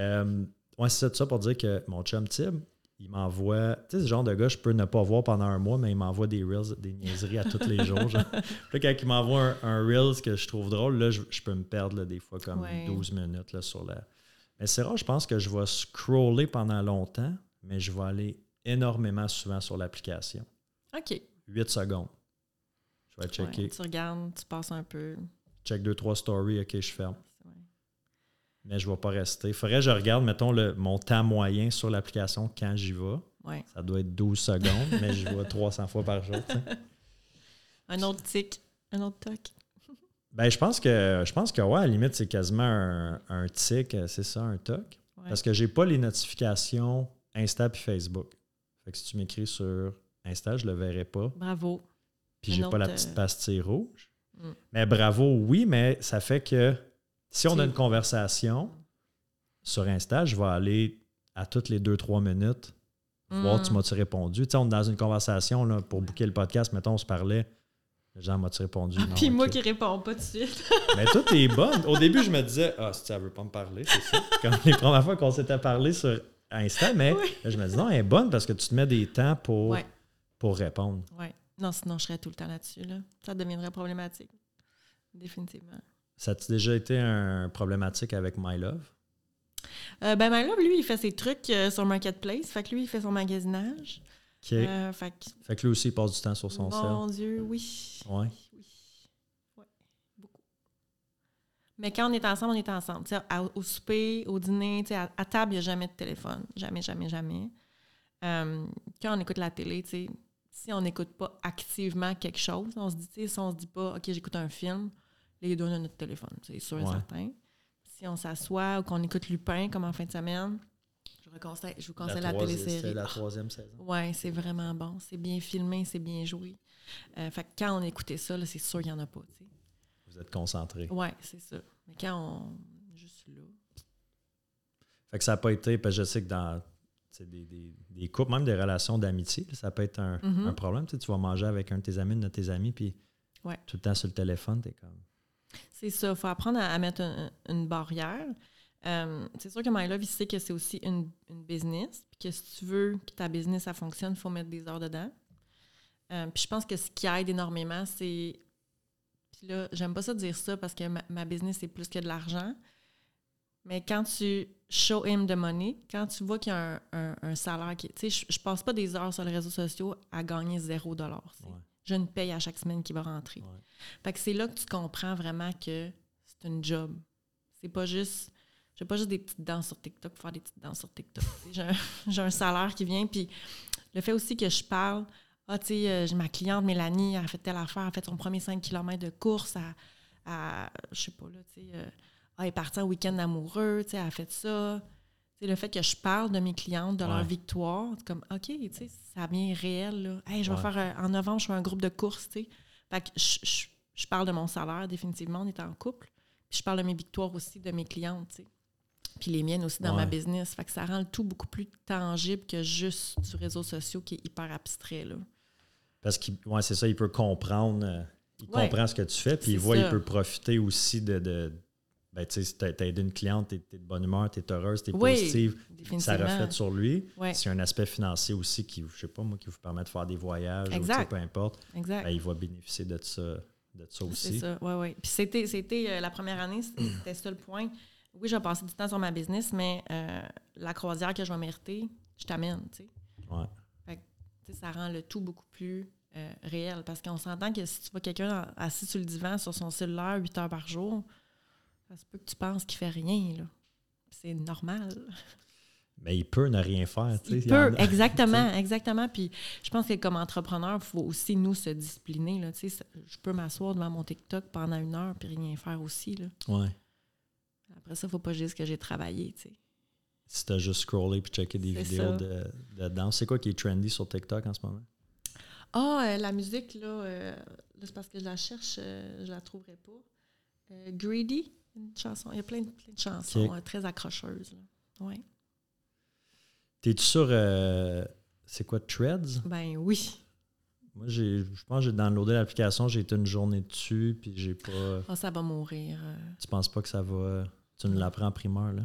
Euh, ouais, c'est ça, pour dire que mon chum Tib, il m'envoie. Tu sais, ce genre de gars, je peux ne pas voir pendant un mois, mais il m'envoie des reels, des niaiseries à tous les jours. genre. Puis là, quand il m'envoie un, un reels que je trouve drôle, là, je, je peux me perdre là, des fois comme Ouais. 12 minutes là, sur la. Mais c'est rare, je pense que je vais scroller pendant longtemps, mais je vais aller énormément souvent sur l'application. OK. 8 secondes. Je vais checker. Ouais, tu regardes, tu passes un peu. Check 2-3 stories, ok, je ferme. Ouais. Mais je ne vais pas rester. Faudrait que je regarde, mettons, le, mon temps moyen sur l'application quand j'y vais. Ouais. Ça doit être 12 secondes, mais je vois 300 fois par jour. Un autre tic, un autre toc. Ben, je pense que, je pense que ouais, à la limite, c'est quasiment un, un tic, euh, c'est ça, un toc. Ouais. Parce que j'ai pas les notifications Insta puis Facebook. Fait que si tu m'écris sur Insta, je le verrai pas. Bravo. Puis j'ai pas la petite euh, pastille rouge. Mm. Mais bravo, oui, mais ça fait que si on a une conversation sur Insta, je vais aller à toutes les 2-3 minutes voir Mm. tu m'as-tu répondu. Tu sais, on est dans une conversation là, pour booker le podcast, mettons, on se parlait. Jean, m'as-tu répondu? Non, Puis moi qui réponds pas tout de suite. Mais toi, t'es bonne. Au début, je me disais, ah, si elle veut pas me parler, c'est ça. Comme les premières fois qu'on s'était parlé sur Insta, mais Oui. là, je me dis, non, elle est bonne parce que tu te mets des temps pour, Ouais. pour répondre. Ouais. Non, sinon je serais tout le temps là-dessus. Là. Ça deviendrait problématique. Définitivement. Ça a-tu déjà été un problématique avec My Love? Euh, ben, ben là, lui, il fait ses trucs euh, sur Marketplace. Fait que lui, il fait son magasinage. OK. Euh, fait que, Fait que lui aussi, il passe du temps sur son mon Dieu, oui. Ouais. Oui. Ouais. Beaucoup. Mais quand on est ensemble, on est ensemble. Au souper, au dîner, à, à table, il n'y a jamais de téléphone. Jamais, jamais, jamais. Euh, quand on écoute la télé, tu sais, si on n'écoute pas activement quelque chose, on se dit, si on se dit pas, OK, j'écoute un film, les deux, on a notre téléphone, c'est sûr et Ouais. certain. Si on s'assoit ou qu'on écoute Lupin, comme en fin de semaine, je vous conseille, je vous conseille la, troisième- télésérie. C'est la troisième saison. Ouais, c'est vraiment bon. C'est bien filmé, c'est bien joué. Euh, fait que quand on écoutait ça, là, c'est sûr qu'il n'y en a pas. Vous êtes concentrés. Ouais, c'est ça. Mais quand on. Juste là. Fait que ça n'a pas été, parce que je sais que dans des, des, des couples, même des relations d'amitié, ça peut être un, Mhm. un problème. Tu, sais, tu vas manger avec un de tes amis, une de tes amis, puis Ouais. tout le temps sur le téléphone, t'es comme. C'est ça. Il faut apprendre à, à mettre un- une barrière. Euh, c'est sûr que My Love, il sait que c'est aussi une, une business. Puis que si tu veux que ta business, ça fonctionne, il faut mettre des heures dedans. Euh, puis je pense que ce qui aide énormément, c'est. Puis là, j'aime pas ça dire ça parce que ma, ma business, c'est plus que de l'argent. Mais quand tu show him the money, quand tu vois qu'il y a un, un- un salaire qui. Tu sais, je, passe pas des heures sur les réseaux sociaux à gagner zéro dollar. Ouais. J'ai une paye à chaque semaine qui va rentrer. Ouais. Fait que c'est là que tu comprends vraiment que c'est une job. C'est pas juste. J'ai pas juste des petites danses sur TikTok pour faire des petites danses sur TikTok. J'ai, un, salaire qui vient. Puis le fait aussi que je parle, ah, tu sais, euh, j'ai ma cliente Mélanie, elle a fait telle affaire, elle a fait son premier 5 km de course à, à je sais pas, là, tu sais, euh, ah, elle est partie en week-end amoureux, tu sais, elle a fait ça. Tu sais, le fait que je parle de mes clientes, de leur victoire, c'est comme, OK, tu sais, ça vient réel, là. Hey, je vais faire, euh, en novembre, je fais un groupe de course, tu sais. Fait que je, je- je parle de mon salaire, définitivement, on est en couple. Puis je parle de mes victoires aussi, de mes clientes, tu sais. Puis les miennes aussi dans ma business. Fait que ça rend le tout beaucoup plus tangible que juste du réseau social qui est hyper abstrait, là. Parce ouais, c'est ça, il peut comprendre, euh, il Ouais. comprend ce que tu fais, puis il voit, ça. il peut profiter aussi de. de ben, tu sais, t'as aidé une cliente, t'es t'es de bonne humeur, t'es heureuse, t'es Oui, positive, ça reflète sur lui. Ouais, C'est un aspect financier aussi qui, je sais pas, moi, qui vous permet de faire des voyages, ou, Exact. peu importe. exact. Ben, il va bénéficier de ça, de ça C'est aussi. ça, oui, oui. Puis c'était, c'était euh, la première année, c'était ça le point. Oui, je vais passer du temps sur ma business, mais euh, la croisière que je vais mériter, je t'amène, tu sais. Ouais. Ça rend le tout beaucoup plus euh, réel. Parce qu'on s'entend que si tu vois quelqu'un assis sur le divan sur son cellulaire 8 heures par jour, ça se peut que tu penses qu'il fait rien, là. C'est normal. Mais il peut ne rien faire. tu Il il peut, a- exactement, exactement. Puis je pense que comme entrepreneur, il faut aussi nous se discipliner. Là. Tu je peux m'asseoir devant mon TikTok pendant une heure puis rien faire aussi. Là. Ouais. Après ça, il ne faut pas juste que j'ai travaillé. Tu sais. Si t'as juste scrollé puis checké des vidéos de, de danse. C'est quoi qui est trendy sur TikTok en ce moment? Ah, euh, la musique, là, euh, là, c'est parce que je la cherche, euh, je la trouverai pas. Euh, Greedy, une chanson. Il y a plein de, plein de chansons euh, très accrocheuses. Ouais. T'es-tu sur. euh, c'est quoi, Threads? Ben oui. Moi, j'ai, je pense que j'ai downloadé l'application, j'ai été une journée dessus, puis j'ai pas. Ah, ça va mourir. euh. Tu penses pas que ça va. Tu nous l'apprends en primeur, là?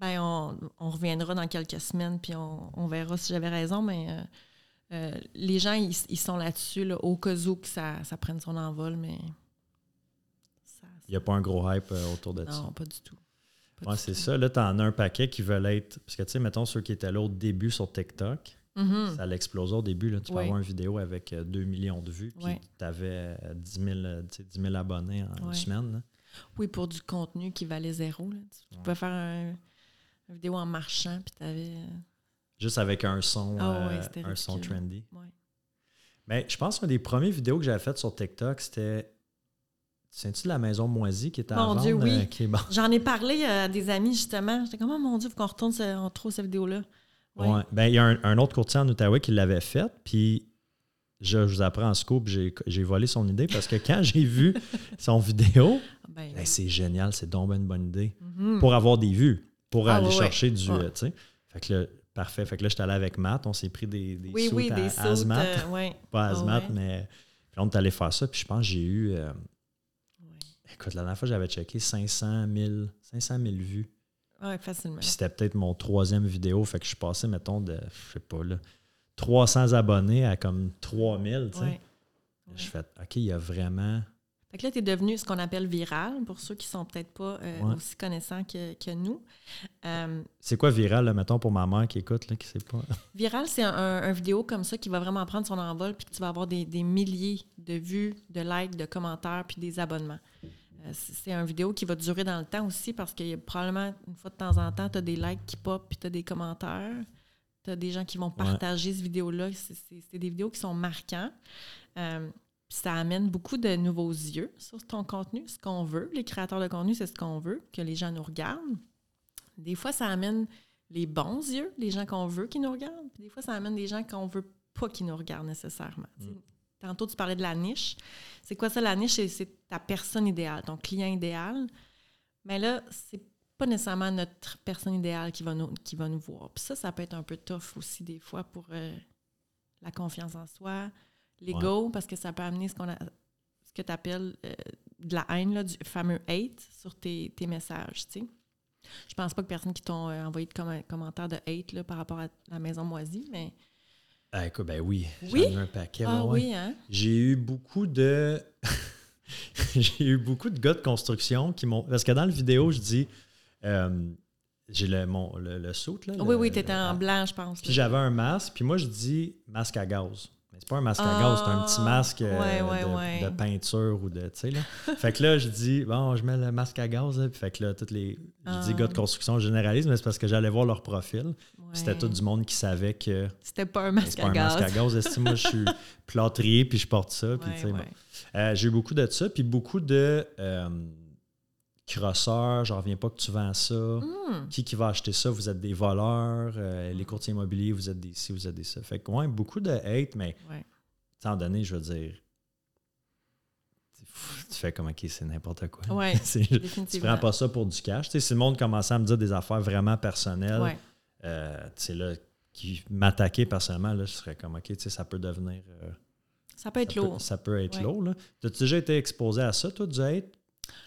Ben, on, on reviendra dans quelques semaines, puis on, on verra si j'avais raison, mais euh, euh, les gens, ils, ils sont là-dessus, là, au cas où que ça, ça prenne son envol, mais. Ça- Il n'y a pas un gros hype euh, autour de ça. non, pas du tout. Ouais, c'est ça. Là, t'en as un paquet qui veulent être. Parce que, tu sais, mettons ceux qui étaient là au début sur TikTok, Mhm. ça l'explose au début. Là. Tu peux avoir une vidéo avec euh, 2 millions de vues, puis Ouais. tu avais 10 000, euh, tu sais, 10 000 abonnés en une semaine. là. Oui, pour du contenu qui valait zéro. là. Tu pouvais faire un- une vidéo en marchant, puis tu avais. Juste avec un son, Ah euh, un son trendy. Mais je pense qu'un des premières vidéos que j'avais faites sur TikTok, c'était. C'est-tu de la maison moisie qui était à Mon vendre? Dieu, oui. euh, qui est bon? J'en ai parlé à des amis, justement. J'étais comme, oh mon Dieu, faut qu'on retourne, ce- on trouve cette vidéo-là. Ouais. Ouais. Ben, il y a un, un autre courtier en Outaouais qui l'avait fait, puis je, je vous apprends en scoop, j'ai j'ai volé son idée parce que quand j'ai vu son vidéo, Ah, Ben, ben, c'est génial, c'est donc ben une bonne idée. mhm. Pour avoir des vues, pour Ah, aller ouais, chercher du. Euh. Fait que là, parfait. Fait que là, j'étais allé avec Matt, on s'est pris des, des oui, des euh. Pas Ah, hazmat, ouais. mais. Puis on est allé faire ça, puis je pense que j'ai eu. Écoute, la dernière fois, j'avais checké 500 000, 500 000 vues. Ouais, facilement. Puis c'était peut-être mon troisième vidéo. Fait que je suis passé, mettons, de, je sais pas, là, 300 abonnés à comme 3000, tu sais. Ouais. Je fais, OK, il y a vraiment. Fait que là, tu es devenu ce qu'on appelle viral, pour ceux qui sont peut-être pas euh, Ouais. aussi connaissants que, que nous. Euh, C'est quoi viral, là, mettons, pour ma mère qui écoute, là, qui sait pas? viral, c'est un, un- un vidéo comme ça qui va vraiment prendre son envol, puis que tu vas avoir des, des milliers de vues, de likes, de commentaires, puis des abonnements. Euh, c'est un vidéo qui va durer dans le temps aussi parce qu'il y a probablement, une fois de temps en temps, tu as des likes qui pop, puis tu as des commentaires. Tu as des gens qui vont partager cette vidéo-là. C'est- des vidéos qui sont marquants. Euh, ça amène beaucoup de nouveaux yeux sur ton contenu, ce qu'on veut. Les créateurs de contenu, c'est ce qu'on veut, que les gens nous regardent. Des fois, ça amène les bons yeux, les gens qu'on veut qui nous regardent. Puis des fois, ça amène des gens qu'on veut pas qui nous regardent nécessairement. Sais, Tantôt, tu parlais de la niche. C'est quoi ça, la niche? C'est- ta personne idéale, ton client idéal. Mais là, c'est pas nécessairement notre personne idéale qui va nous, qui va nous voir. Puis ça, ça peut être un peu tough aussi des fois pour euh, la confiance en soi, l'ego, parce que ça peut amener ce qu'on ce que tu appelles de la haine, là, du fameux hate sur tes, tes messages, tu sais. Je pense pas que personne qui t'ont euh, envoyé de comm- commentaires de hate là, par rapport à la maison moisie, mais Ah, écoute, ben oui. Oui? J'en ai un paquet. ah ouais, ouais. oui, hein? J'ai eu beaucoup de. j'ai eu beaucoup de gars de construction qui m'ont. Parce que dans la vidéo, je dis. euh, j'ai le, mon, le, le saut, là. oui, le- oui, tu étais le- en blanc, je pense. Puis j'avais un masque, puis moi, je dis masque à gaz. Mais c'est pas un masque à gaz, c'est un petit Ah, masque euh, ouais, ouais, de, ouais. de peinture ou de. Tu sais, là. fait que là, je dis, bon, je mets le masque à gaz, là, puis fait que là, tous les. Je dis gars de construction généralise, mais c'est parce que j'allais voir leur profil. Ouais. C'était tout du monde qui savait que C'était pas un mais masque pas à un gaz. masque à gaz. Est-ce que moi, je suis plâtrier, puis je porte ça. Puis, Ouais, bon. Euh, j'ai eu beaucoup de ça, puis beaucoup de euh, crosseurs, j'en reviens pas que tu vends ça. Hmm. Qui qui va acheter ça? Vous êtes des voleurs. euh, les courtiers immobiliers, vous êtes des ci, vous êtes des ça. Fait que, ouais, beaucoup de hate, mais étant donné, je veux dire, tu tu fais comme, OK, c'est n'importe quoi. Ouais, tu prends pas ça pour du cash. Tu sais, si le monde commençait à me dire des affaires vraiment personnelles, Ouais. Euh, là, qui m'attaquaient personnellement, là, je serais comme, OK, tu sais, ça peut devenir... euh, Ça peut être ça lourd. Peut, ça peut être Ouais. lourd. Là. As-tu déjà été exposé à ça, toi, du hate?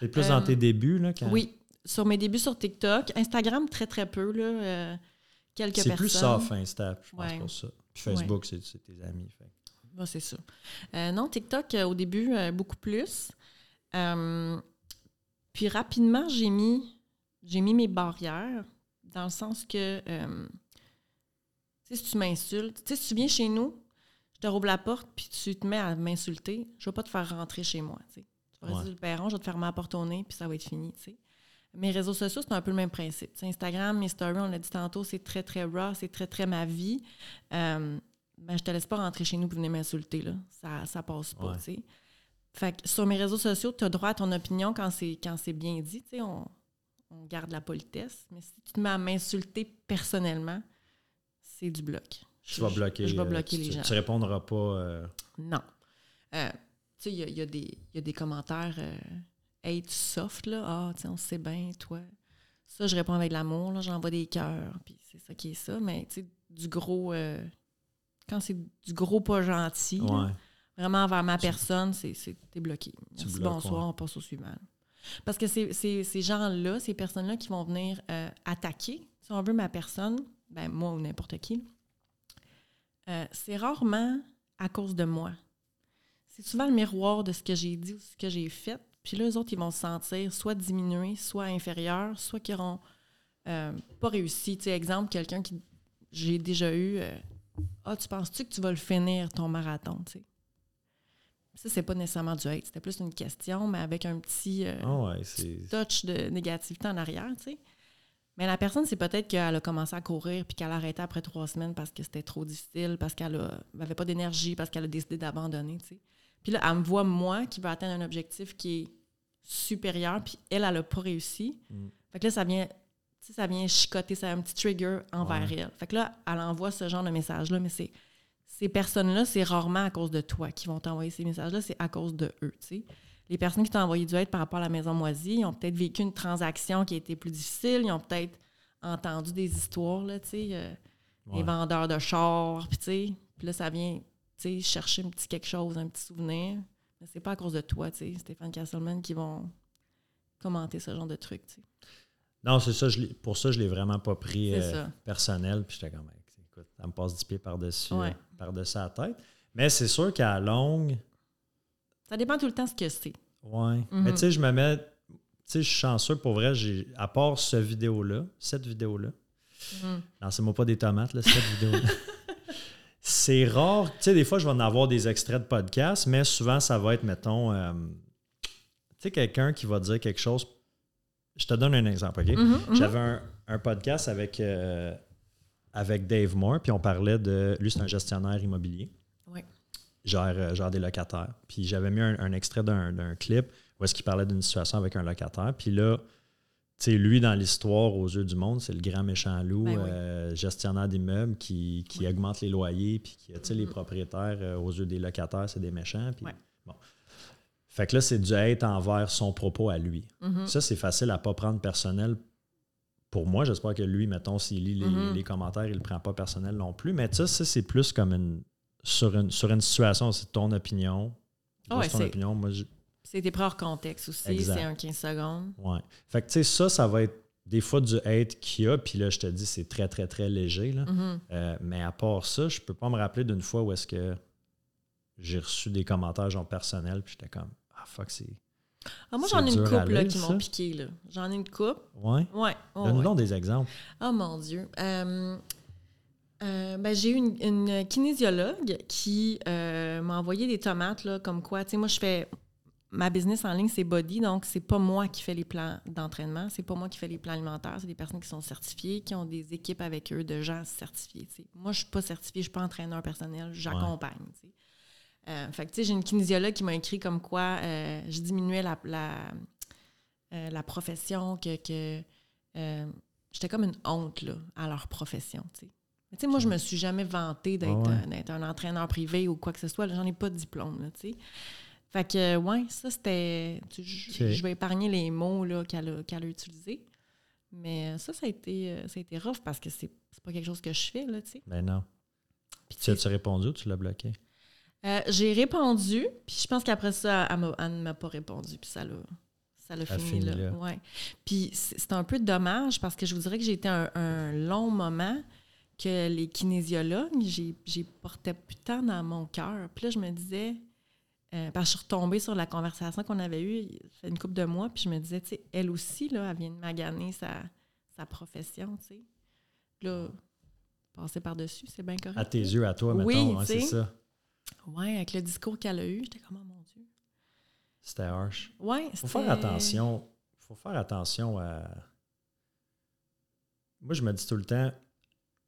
C'est plus dans Euh, tes débuts, là, quand... Oui, sur mes débuts sur TikTok. Instagram, très, très peu. Là, euh, quelques C'est personnes. plus soft, Insta, je pense, Ouais. pour ça. Puis Facebook, c'est c'est tes amis. fait. Ouais, c'est ça. Non, TikTok, au début, beaucoup plus. Puis rapidement, j'ai mis, j'ai mis mes barrières dans le sens que, euh, si tu m'insultes, si tu viens chez nous, je te rouvre la porte, puis tu te mets à m'insulter, je vais pas te faire rentrer chez moi, tu vas Ouais. le perron, je vais te fermer la porte au nez, puis ça va être fini. Mes réseaux sociaux, c'est un peu le même principe. Tu sais, Instagram, mes stories, on l'a dit tantôt, c'est très, très raw, c'est très, très ma vie. Euh, ben, je te laisse pas rentrer chez nous pour venir m'insulter, là. Ça, ça passe pas, Ouais. Fait que sur mes réseaux sociaux, tu as droit à ton opinion quand c'est, quand c'est bien dit, tu sais. On, on garde la politesse. Mais si tu te mets à m'insulter personnellement, c'est du bloc. Tu vas bloquer, Je vais euh, bloquer tu, les gens. Tu répondras pas. euh, Non. Euh, tu sais, il y y a des- il y a des commentaires euh, hate soft, là. Ah, tu sais, on sait bien, toi. Ça, je réponds avec de l'amour, là. J'envoie des cœurs, puis c'est ça qui est ça. Mais, tu sais, du gros... quand c'est du gros pas gentil, là, vraiment envers ma personne, c'est t'es bloqué. Merci, bloques, bonsoir, ouais. on passe au suivant. Parce que c'est ces gens-là, ces personnes-là qui vont venir euh, attaquer, si on veut, ma personne, ben moi ou n'importe qui, euh, c'est rarement à cause de moi. C'est souvent le miroir de ce que j'ai dit ou ce que j'ai fait. Puis là, eux autres, ils vont se sentir soit diminués, soit inférieurs, soit qui n'auront euh, pas réussi. Tu sais, exemple, quelqu'un qui j'ai déjà eu Ah, tu penses-tu que tu vas le finir, ton marathon? Ça, c'est pas nécessairement du hate. C'était plus une question, mais avec un petit euh, Ah ouais, touch de négativité en arrière, tu sais. Mais la personne, c'est peut-être qu'elle a commencé à courir puis qu'elle a arrêté après trois semaines parce que c'était trop difficile, parce qu'elle n'avait pas d'énergie, parce qu'elle a décidé d'abandonner, tu sais. Puis là, elle me voit, moi, qui veut atteindre un objectif qui est supérieur, puis elle, elle n'a pas réussi. Mm. Fait que là, ça vient, ça vient chicoter, ça a un petit trigger envers Ouais. elle. Fait que là, elle envoie ce genre de message-là, mais c'est ces personnes-là, c'est rarement à cause de toi qui vont t'envoyer ces messages-là, c'est à cause de eux. Les personnes qui t'ont envoyé du hate par rapport à la maison moisie, ils ont peut-être vécu une transaction qui a été plus difficile, ils ont peut-être entendu des histoires, là, sais, euh, Ouais. les vendeurs de chars, puis là, ça vient, chercher un petit quelque chose, un petit souvenir. Mais c'est pas à cause de toi, Stéphane Castleman, qui vont commenter ce genre de sais. Non, c'est ça. je pour ça, je l'ai vraiment pas pris euh, personnel. Puis j'étais comme, écoute, ça me passe 10 pieds par-dessus Ouais. Par-dessus la tête. Mais c'est sûr qu'à longue, Ça dépend tout le temps ce que c'est. ouais. Mhm. Mais tu sais, je me mets. Tu sais, je suis chanceux pour vrai. J'ai, à part ce vidéo-là, cette vidéo-là, Mhm. lancez-moi pas des tomates, là, cette vidéo-là. C'est rare. Tu sais, des fois, je vais en avoir des extraits de podcast, mais souvent, ça va être, mettons, euh, tu sais, quelqu'un qui va dire quelque chose. Je te donne un exemple, OK? Mhm, mhm. J'avais un, un podcast avec, euh, avec Dave Moore, puis on parlait de. Lui, c'est un gestionnaire immobilier. Ouais. Gère, euh, gère des locataires. Puis j'avais mis un, un extrait d'un clip où est-ce qu'il parlait d'une situation avec un locataire. Puis là, tu sais, lui, dans l'histoire, aux yeux du monde, c'est le grand méchant loup, Ben oui. euh, gestionnaire d'immeubles qui, qui augmente les loyers, puis qui, tu sais, les Mhm. propriétaires, euh, aux yeux des locataires, c'est des méchants. Puis, Ouais. bon. Fait que là, c'est du hate envers son propos à lui. Mhm. Ça, c'est facile à pas prendre personnel pour moi. J'espère que lui, mettons, s'il lit les, Mhm. les commentaires, il le prend pas personnel non plus. Mais ça, ça c'est plus comme une sur une, sur une situation, c'est ton opinion. Moi, ouais, c'est ton opinion. Moi, je- C'est tes prêts hors contexte aussi, c'est un 15 secondes. ouais. Fait que, tu sais, ça, ça va être des fois du hate qu'il y a. Puis là, je te dis, c'est très, très, très léger. Là. Mhm. Euh, mais à part ça, je peux pas me rappeler d'une fois où est-ce que j'ai reçu des commentaires genre personnels. Puis j'étais comme, Ah, fuck, c'est. Ah, moi, j'en ai une couple là, qui m'ont piqué. J'en ai une couple. Ouais? Ouais. ouais, Donne-nous ouais. des exemples. Oh mon Dieu. Euh, euh, ben, j'ai eu une, une kinésiologue qui euh, m'a envoyé des tomates, là, comme quoi, tu sais, moi, je fais. Ma business en ligne, c'est Body, donc c'est pas moi qui fais les plans d'entraînement, c'est pas moi qui fais les plans alimentaires, c'est des personnes qui sont certifiées, qui ont des équipes avec eux de gens certifiés. Moi, je suis pas certifiée, je suis pas entraîneur personnel, j'accompagne. Euh, fait que, tu sais, j'ai une kinésiologue qui m'a écrit comme quoi euh, je diminuais la, la, euh, la profession, que, que j'étais comme une honte là, à leur profession. tu sais. Mais tu sais, moi, je me suis jamais vantée d'être Ah ouais. d'être un entraîneur privé ou quoi que ce soit. J'en ai pas de diplôme, là, tu sais. Fait que, ouais, ça, c'était... Je vais épargner les mots qu'elle a, a utilisés. Mais ça, ça a été, ça a été rough parce que c'est c'est pas quelque chose que je fais, là, tu sais. Ben non. Puis, Tu as-tu répondu ou tu l'as bloqué? Euh, j'ai répondu, puis je pense qu'après ça, elle, ne m'a pas répondu, puis ça l'a, ça l'a fini, là. là. Ouais. Puis c'est c'est un peu dommage parce que je vous dirais que j'ai été un, un long moment que les kinésiologues, j'ai, j'ai porté plus de temps dans mon cœur. Puis là, je me disais, euh, parce que je suis retombée sur la conversation qu'on avait eue il fait une couple de mois, puis je me disais, tu sais, elle aussi, là, elle vient de maganer sa, sa profession, tu sais. Là, passer par-dessus, c'est bien correct. À tes yeux, à toi, mettons. Oui, ouais, c'est tu sais. ça. Ouais, avec le discours qu'elle a eu, j'étais comme, oh mon Dieu. C'était harsh. Ouais, faut c'était- faire attention. faut faire attention à. Moi, je me dis tout le temps,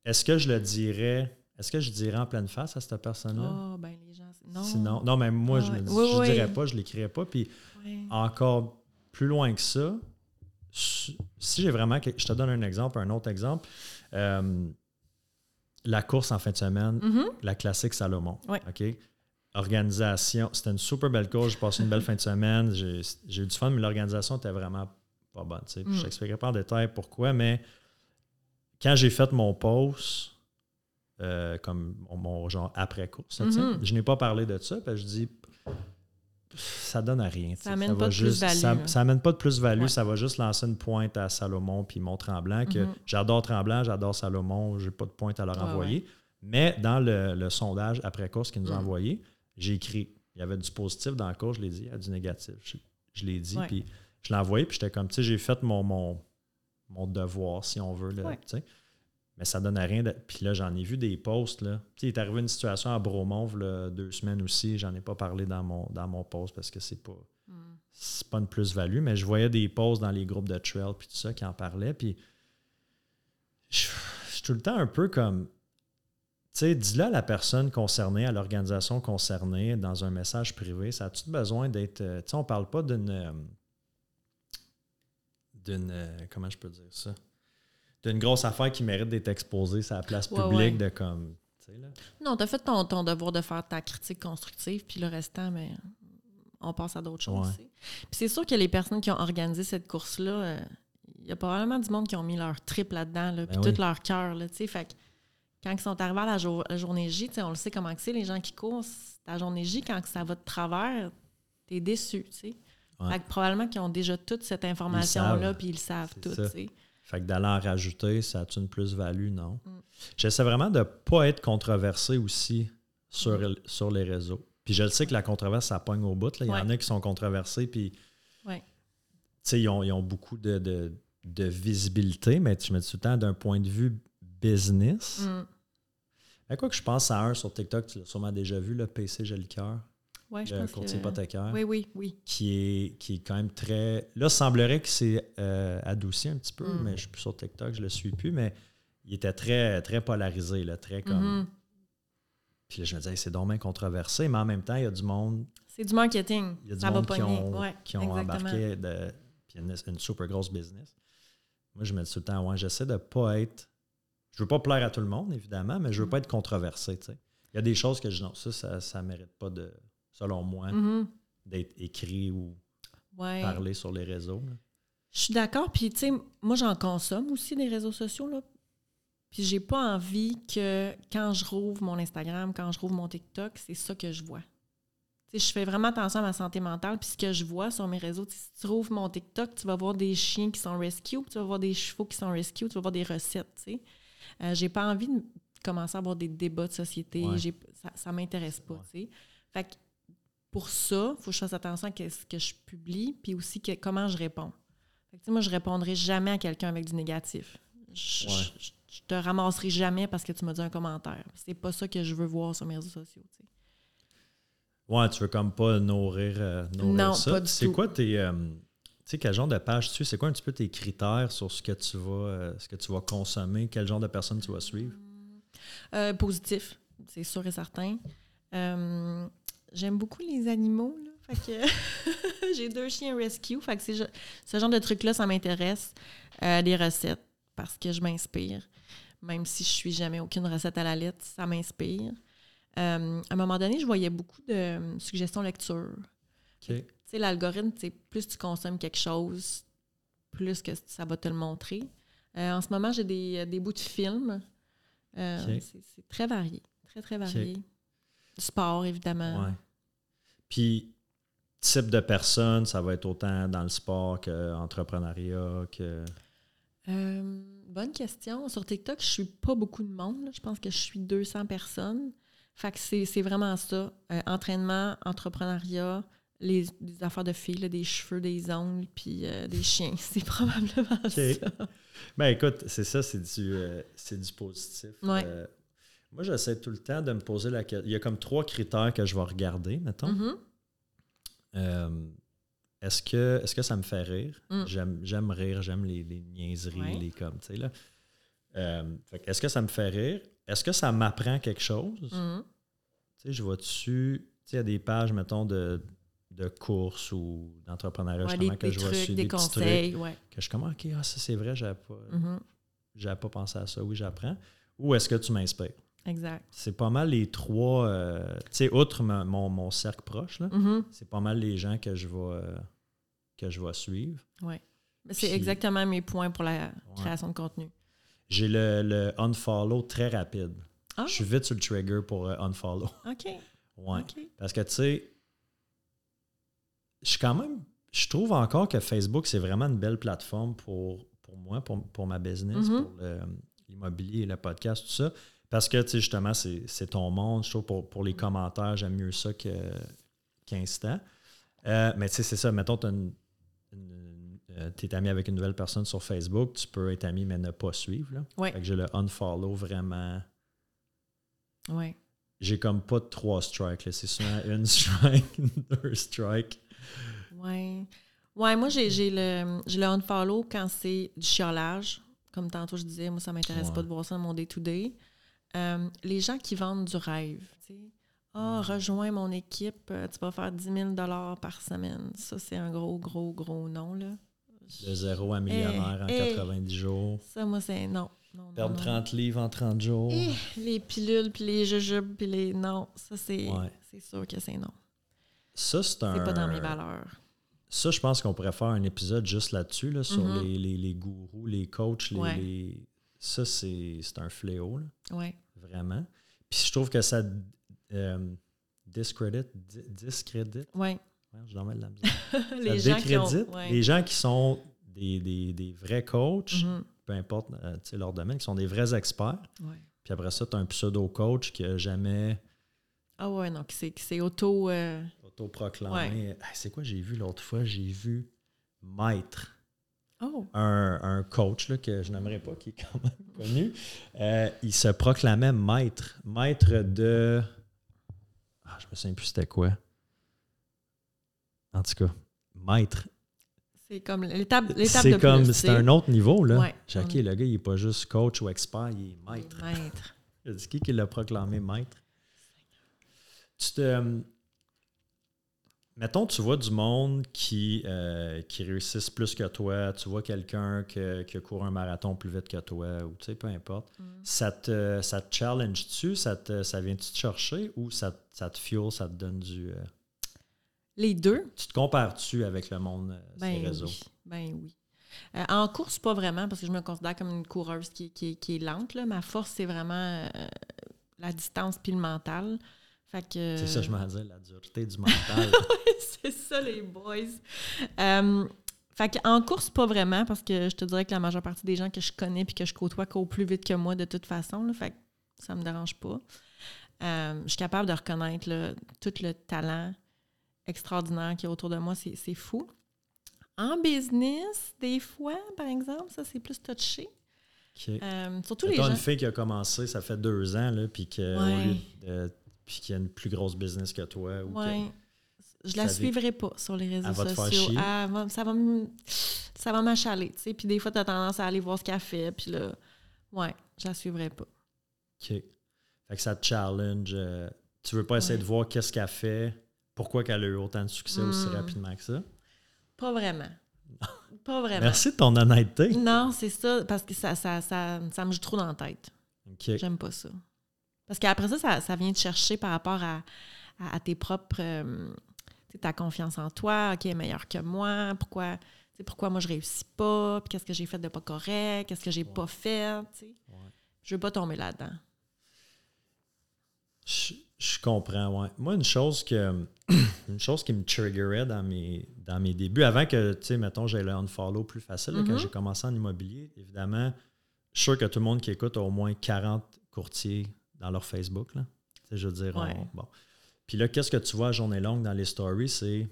est-ce que je le dirais, est-ce que je dirais en pleine face à cette personne-là? Ah, ben les gens. Non. Sinon, non, mais moi, je me dis, Oui, oui. dirais pas, je l'écrirais pas. Puis encore plus loin que ça, si j'ai vraiment. Je te donne un exemple, un autre exemple. Euh, la course en fin de semaine, Mhm. la classique Salomon. Ouais. OK? Organisation. C'était une super belle course. J'ai passé une belle fin de semaine. J'ai eu du fun, mais l'organisation était vraiment pas bonne. Mm. Je t'expliquerai pas en détail pourquoi, mais quand j'ai fait mon post, euh, comme mon, mon genre après-course, tu sais, Mhm. je n'ai pas parlé de ça. Puis je dis, ça donne à rien. Ça amène va pas de juste- plus-value, Ça, amène pas de plus-value. Ouais. Ça va juste lancer une pointe à Salomon puis Mont Tremblant. Que Mhm. j'adore Tremblant, j'adore Salomon. J'ai pas de pointe à leur envoyer. Mais dans le, le sondage après-course qu'ils nous ont Mm. envoyé, j'ai écrit. Il y avait du positif dans la course, je l'ai dit. Il y a du négatif. Je, je l'ai dit. Puis je l'ai envoyé. Puis j'étais comme, tu sais, j'ai fait mon, mon, mon devoir, si on veut. Là, Ouais. tu sais. Mais ça donne à rien. de- Puis là, j'en ai vu des posts. Là. Il est arrivé une situation à Bromont, là, deux semaines aussi. J'en ai pas parlé dans mon, dans mon post parce que c'est pas c'est pas une plus-value, mais je voyais des posts dans les groupes de trail puis tout ça qui en parlaient. Puis je, je suis tout le temps un peu comme. Tu sais, dis-le à la personne concernée, à l'organisation concernée, dans un message privé. Ça a-tu besoin d'être. euh, Tu sais, on parle pas d'une. euh, d'une. euh, comment je peux dire ça? D'une grosse affaire qui mérite d'être exposée sur la place Ouais, publique, ouais. de comme. là. Non, t'as fait ton, ton devoir de faire ta critique constructive, puis le restant, mais on passe à d'autres choses. Ouais. Puis c'est sûr que les personnes qui ont organisé cette course-là, euh, il y a probablement du monde qui ont mis leur trip là-dedans, là, puis Ben oui. tout leur cœur. Fait que quand ils sont arrivés à la, jour- la journée J, on le sait comment c'est, les gens qui courent, ta journée J, quand ça va de travers, t'es déçu. Ouais. Fait que probablement qu'ils ont déjà toute cette information-là, puis ils le savent tout. Tu. Fait que d'aller en rajouter, ça a une plus-value? Non. Mm. J'essaie vraiment de ne pas être controversé aussi sur, Mm. sur les réseaux. Puis je le sais que la controverse, ça pogne au bout. là. Il y en a qui sont controversés, puis Ouais. tu sais, ils ont, ils ont beaucoup de, de- de visibilité, mais je me dis tout le temps d'un point de vue business. Mm. À quoi que je pense à un sur TikTok, tu l'as sûrement déjà vu, le PC Jolicoeur, Ouais, je le pense courtier hypothécaire, Oui, oui, oui. qui, est, qui est quand même très. Là, semblerait que c'est euh, adouci un petit peu, Mm. mais je suis plus sur TikTok, je le suis plus, mais il était très, très polarisé, là, très comme. Mhm. Puis là, je me disais, Hey, c'est dommage controversé, mais en même temps, il y a du monde, C'est du marketing. il y a du ça va monde qui pogner. ont, Ouais, qui ont embarqué de, puis une, une super grosse business. Moi, je me dis tout le temps, ouais, j'essaie de pas être. Je veux pas plaire à tout le monde, évidemment, mais je veux Mm. pas être controversé. tu sais. Il y a des choses que je dis, non, ça, ça, ça mérite pas de, selon moi, Mhm. d'être écrit ou Ouais. parlé sur les réseaux. là. Je suis d'accord. Puis, tu sais, moi, j'en consomme aussi des réseaux sociaux, là. Puis, j'ai pas envie que quand je rouvre mon Instagram, quand je rouvre mon TikTok, c'est ça que je vois. Tu sais, je fais vraiment attention à ma santé mentale. Puis, ce que je vois sur mes réseaux, si tu rouvres mon TikTok, tu vas voir des chiens qui sont rescue, tu vas voir des chevaux qui sont rescue, tu vas voir des recettes, tu sais. Euh, j'ai pas envie de commencer à avoir des débats de société. Ouais. Ça, ça m'intéresse pas, Ouais. tu sais. Fait que pour ça, il faut que je fasse attention à ce que je publie, puis aussi que, comment je réponds. Fait que, moi, je répondrai jamais à quelqu'un avec du négatif. Je, je, te ramasserai jamais parce que tu m'as dit un commentaire. C'est pas ça que je veux voir sur mes réseaux sociaux. Ouais, tu veux comme pas nourrir, euh, non, ça. Pas du c'est quoi tes. Euh, tu sais, quel genre de page tu C'est quoi un petit peu tes critères sur ce que tu vas, euh, ce que tu vas consommer? Quel genre de personne tu vas suivre? positif, c'est sûr et certain. J'aime beaucoup les animaux. Fait que j'ai deux chiens rescue. Fait que ce genre de trucs-là, ça m'intéresse. des recettes, parce que je m'inspire. Même si je suis jamais aucune recette à la lettre, ça m'inspire. Euh, à un moment donné, je voyais beaucoup de euh, suggestions lecture. Tu sais, l'algorithme, plus tu consommes quelque chose, plus que ça va te le montrer. Euh, en ce moment, j'ai des, bouts de films. C'est très varié. Très, très varié. Sport, évidemment. Ouais. Puis, type de personne, ça va être autant dans le sport qu'entrepreneuriat, que. bonne question. Sur TikTok, je suis pas beaucoup de monde. Je pense que je suis 200 personnes. Fait que c'est vraiment ça. Euh, entraînement, entrepreneuriat, les, affaires de filles, des cheveux, des ongles, puis euh, des chiens. C'est probablement ça. Ben écoute, c'est ça, c'est du, euh, du positif. Moi, j'essaie tout le temps de me poser la question. Il y a comme trois critères que je vais regarder, mettons. Mm-hmm. est-ce que, est que ça me fait rire? Mm. J'aime rire, j'aime les, niaiseries, les comme, tu sais, là. est-ce que ça me fait rire? est-ce que ça m'apprend quelque chose? Mm-hmm. Tu sais, je vois dessus, tu sais, il y a des pages, mettons, de, de courses ou d'entrepreneuriat, justement, que je vois dessus, des, conseils, ouais. que je commence, OK, ah, ça c'est vrai, j'avais pas, mm-hmm. pas pensé à ça. Oui, j'apprends. Ou est-ce que tu m'inspires? Exact. C'est pas mal les trois, euh, tu sais, outre mon, mon, cercle proche, là, mm-hmm. c'est pas mal les gens que je vais, euh, que je vais suivre. Oui. C'est exactement mes points pour la création de contenu. J'ai le, unfollow très rapide. Ah. Je suis vite sur le trigger pour euh, unfollow. OK. Ouais. Parce que, tu sais, je suis quand même. Je trouve encore que Facebook, c'est vraiment une belle plateforme pour, pour moi, pour, ma business, mm-hmm. pour l'immobilier, le, podcast, tout ça. Parce que, tu sais, justement, c'est ton monde. Je trouve pour, pour les commentaires, j'aime mieux ça qu'Instant. Euh, mais tu sais, c'est ça. Mettons, tu euh, es ami avec une nouvelle personne sur Facebook, tu peux être ami mais ne pas suivre. Là. Ouais. Fait que j'ai le unfollow vraiment. Ouais. J'ai comme pas de trois strikes. C'est souvent une strike, deux strikes. Ouais. Ouais, moi, j'ai le, le unfollow quand c'est du chiolage. Comme tantôt, je disais, moi, ça m'intéresse pas de voir ça dans mon day-to-day. Euh, les gens qui vendent du rêve, tu sais. Ah, mm. rejoins mon équipe, euh, tu vas faire 10 000 par semaine. Ça, c'est un gros, gros, gros nom, là. De zéro à millionnaire en 90 jours. Ça, moi, c'est non. Perdre 30 livres en 30 jours. les pilules, puis les jujubes, puis les. Non, ça, c'est sûr que c'est non. Ça, c'est un. C'est pas dans mes valeurs. Ça, je pense qu'on pourrait faire un épisode juste là-dessus, là, sur mm-hmm. les, les, les, gourous, les coachs. Les, Ça, c'est un fléau. Là. Ouais. Vraiment. Puis je trouve que ça euh, discredit. Discredit. Ouais je les, gens qui les gens qui sont des, vrais coachs, mm-hmm. peu importe euh, leur domaine, qui sont des vrais experts. Puis après ça, tu as un pseudo-coach qui n'a jamais. Ah ouais, non, qui s'est auto. Euh, Auto-proclamé. c'est quoi j'ai vu l'autre fois? J'ai vu Maître. Oh. Un, coach là, que je n'aimerais pas, qui est quand même connu. Euh, il se proclamait maître. Maître de. Ah, je me souviens plus c'était quoi. En tout cas, maître. C'est comme l'étape C'est comme, c'est un autre niveau, là. Ouais. Jackie, le gars, il n'est pas juste coach ou expert, il est maître. maître. C'est qui qui l'a proclamé maître? Tu te... Mettons, tu vois du monde qui, euh, qui réussisse plus que toi, tu vois quelqu'un qui, qui court un marathon plus vite que toi, ou tu sais, peu importe. Mm. Ça, te, ça te challenge-tu? Ça, ça vient-tu te chercher ou ça, ça te fuel, ça te donne du... Euh, les deux. Tu te compares-tu avec le monde euh, ben réseaux? Oui. Ben oui. Euh, en course, pas vraiment, parce que je me considère comme une coureuse qui, qui, est lente. Là. Ma force, c'est vraiment la distance puis le mental. C'est ça, je m'en disais, la dureté du mental. c'est ça, les boys. fait en course, pas vraiment, parce que je te dirais que la majeure partie des gens que je connais puis que je côtoie courent plus vite que moi de toute façon. Là, fait que ça me dérange pas. je suis capable de reconnaître tout le talent extraordinaires qui est autour de moi. C'est c'est fou. En business, des fois, par exemple, ça, c'est plus touché. OK. Euh, surtout les Mettons gens. une fille qui a commencé, ça fait deux ans, là, puis que, au Ouais. lieu de- puis qui a une plus grosse business que toi. Ou que- Ouais. Je la suivrai pas sur les réseaux Elle va te faire sociaux. chier. Elle va- ça va me ça va m'achaler, tu sais. Puis des fois, tu as tendance à aller voir ce qu'elle fait. Puis là, ouais, je la suivrai pas. OK. Fait que ça te challenge. euh, tu veux pas essayer Ouais. de voir qu'est-ce qu'elle fait, pourquoi qu'elle a eu autant de succès aussi Hmm. rapidement que ça? Pas vraiment. Pas vraiment. Merci de ton honnêteté. Non, c'est ça, parce que ça, ça, ça, ça me joue trop dans la tête. OK. J'aime pas ça. Parce qu'après ça, ça, ça vient te chercher par rapport à, à- à tes propres. euh, ta confiance en toi, OK, est meilleure que moi, pourquoi, pourquoi moi je réussis pas, puis qu'est-ce que j'ai fait de pas correct, qu'est-ce que j'ai pas fait, tu sais. Ouais. Je veux pas tomber là-dedans. Je, je comprends, ouais. Moi, une chose que une chose qui me triggerait dans mes, dans mes débuts, avant que, tu sais, mettons, j'ai le unfollow plus facile, là, quand Mhm. j'ai commencé en immobilier, évidemment, je suis sûr que tout le monde qui écoute a au moins 40 courtiers dans leur Facebook. Là. Je veux dire, Ouais. on- bon. Puis là, qu'est-ce que tu vois à journée longue dans les stories? C'est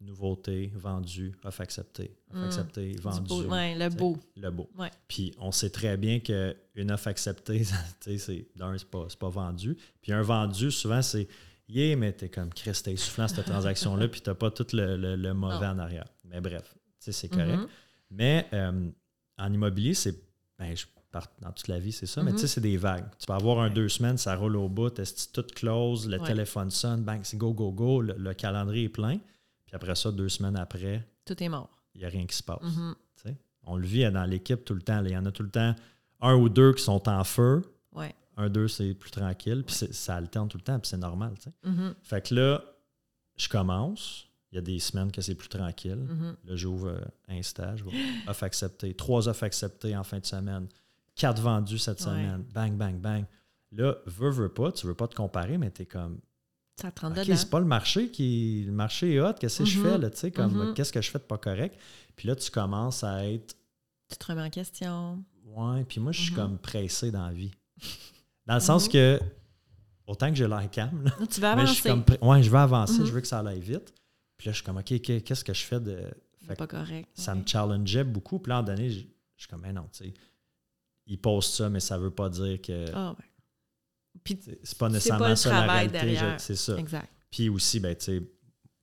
nouveauté, vendu, offre accepté, offre Mm. accepté, Du vendu. beau- ouais, le beau. Le beau. Ouais. Puis on sait très bien qu'une offre acceptée, tu sais, c'est d'un, c'est pas, c'est pas vendu. Puis un vendu, souvent, c'est Yeah, mais t'es comme Chris, t'es essoufflant cette transaction-là, puis t'as pas tout le, le- le mauvais Non. en arrière. Mais bref, tu sais, c'est correct. Mhm. Mais euh, en immobilier, c'est. Ben, je dans toute la vie, c'est ça. Mais tu sais, c'est des vagues. Tu peux avoir un Ouais. deux semaines, ça roule au bout, est tout close, le Ouais. téléphone sonne, bang, c'est go, go, go, le, le calendrier est plein. Puis après ça, deux semaines après, Tout est mort. il n'y a rien qui se passe. Mhm. sais. On le vit dans l'équipe tout le temps. Il y en a tout le temps un ou deux qui sont en feu, Ouais. un, deux, c'est plus tranquille, puis ça alterne tout le temps, puis c'est normal. Mhm. Fait que là, je commence. Il y a des semaines que c'est plus tranquille. Mhm. Là, j'ouvre euh, un stage. Offre acceptée. Trois offres acceptées en fin de semaine. Quatre vendus cette Ouais. semaine. Bang, bang, bang. Là, veux, veux pas. Tu veux pas te comparer, mais tu es comme. Ça te rentre OK, dedans. c'est pas le marché qui. Le marché est hot. Qu'est-ce que je Mhm. fais, là? Tu sais, comme, Mhm. qu'est-ce que je fais de pas correct? Puis là, tu commences à être. Tu te remets en question. Ouais, puis moi, je suis Mhm. comme pressé dans la vie. Dans le sens que. Autant que j'ai l'air calme, là, tu vas je avancer. suis comme. Ouais, je veux avancer. Je veux que ça aille vite. Puis là, je suis comme, OK, qu'est-ce que je fais de. Fait pas correct. ça Ouais. me challengeait beaucoup. Puis là, en donné, je, je suis comme, mais non, tu sais, ils postent ça, mais ça veut pas dire que Ah, ouais. Puis, c'est pas nécessairement pas ça la réalité. C'est ça. exact. Puis aussi, ben, tu sais,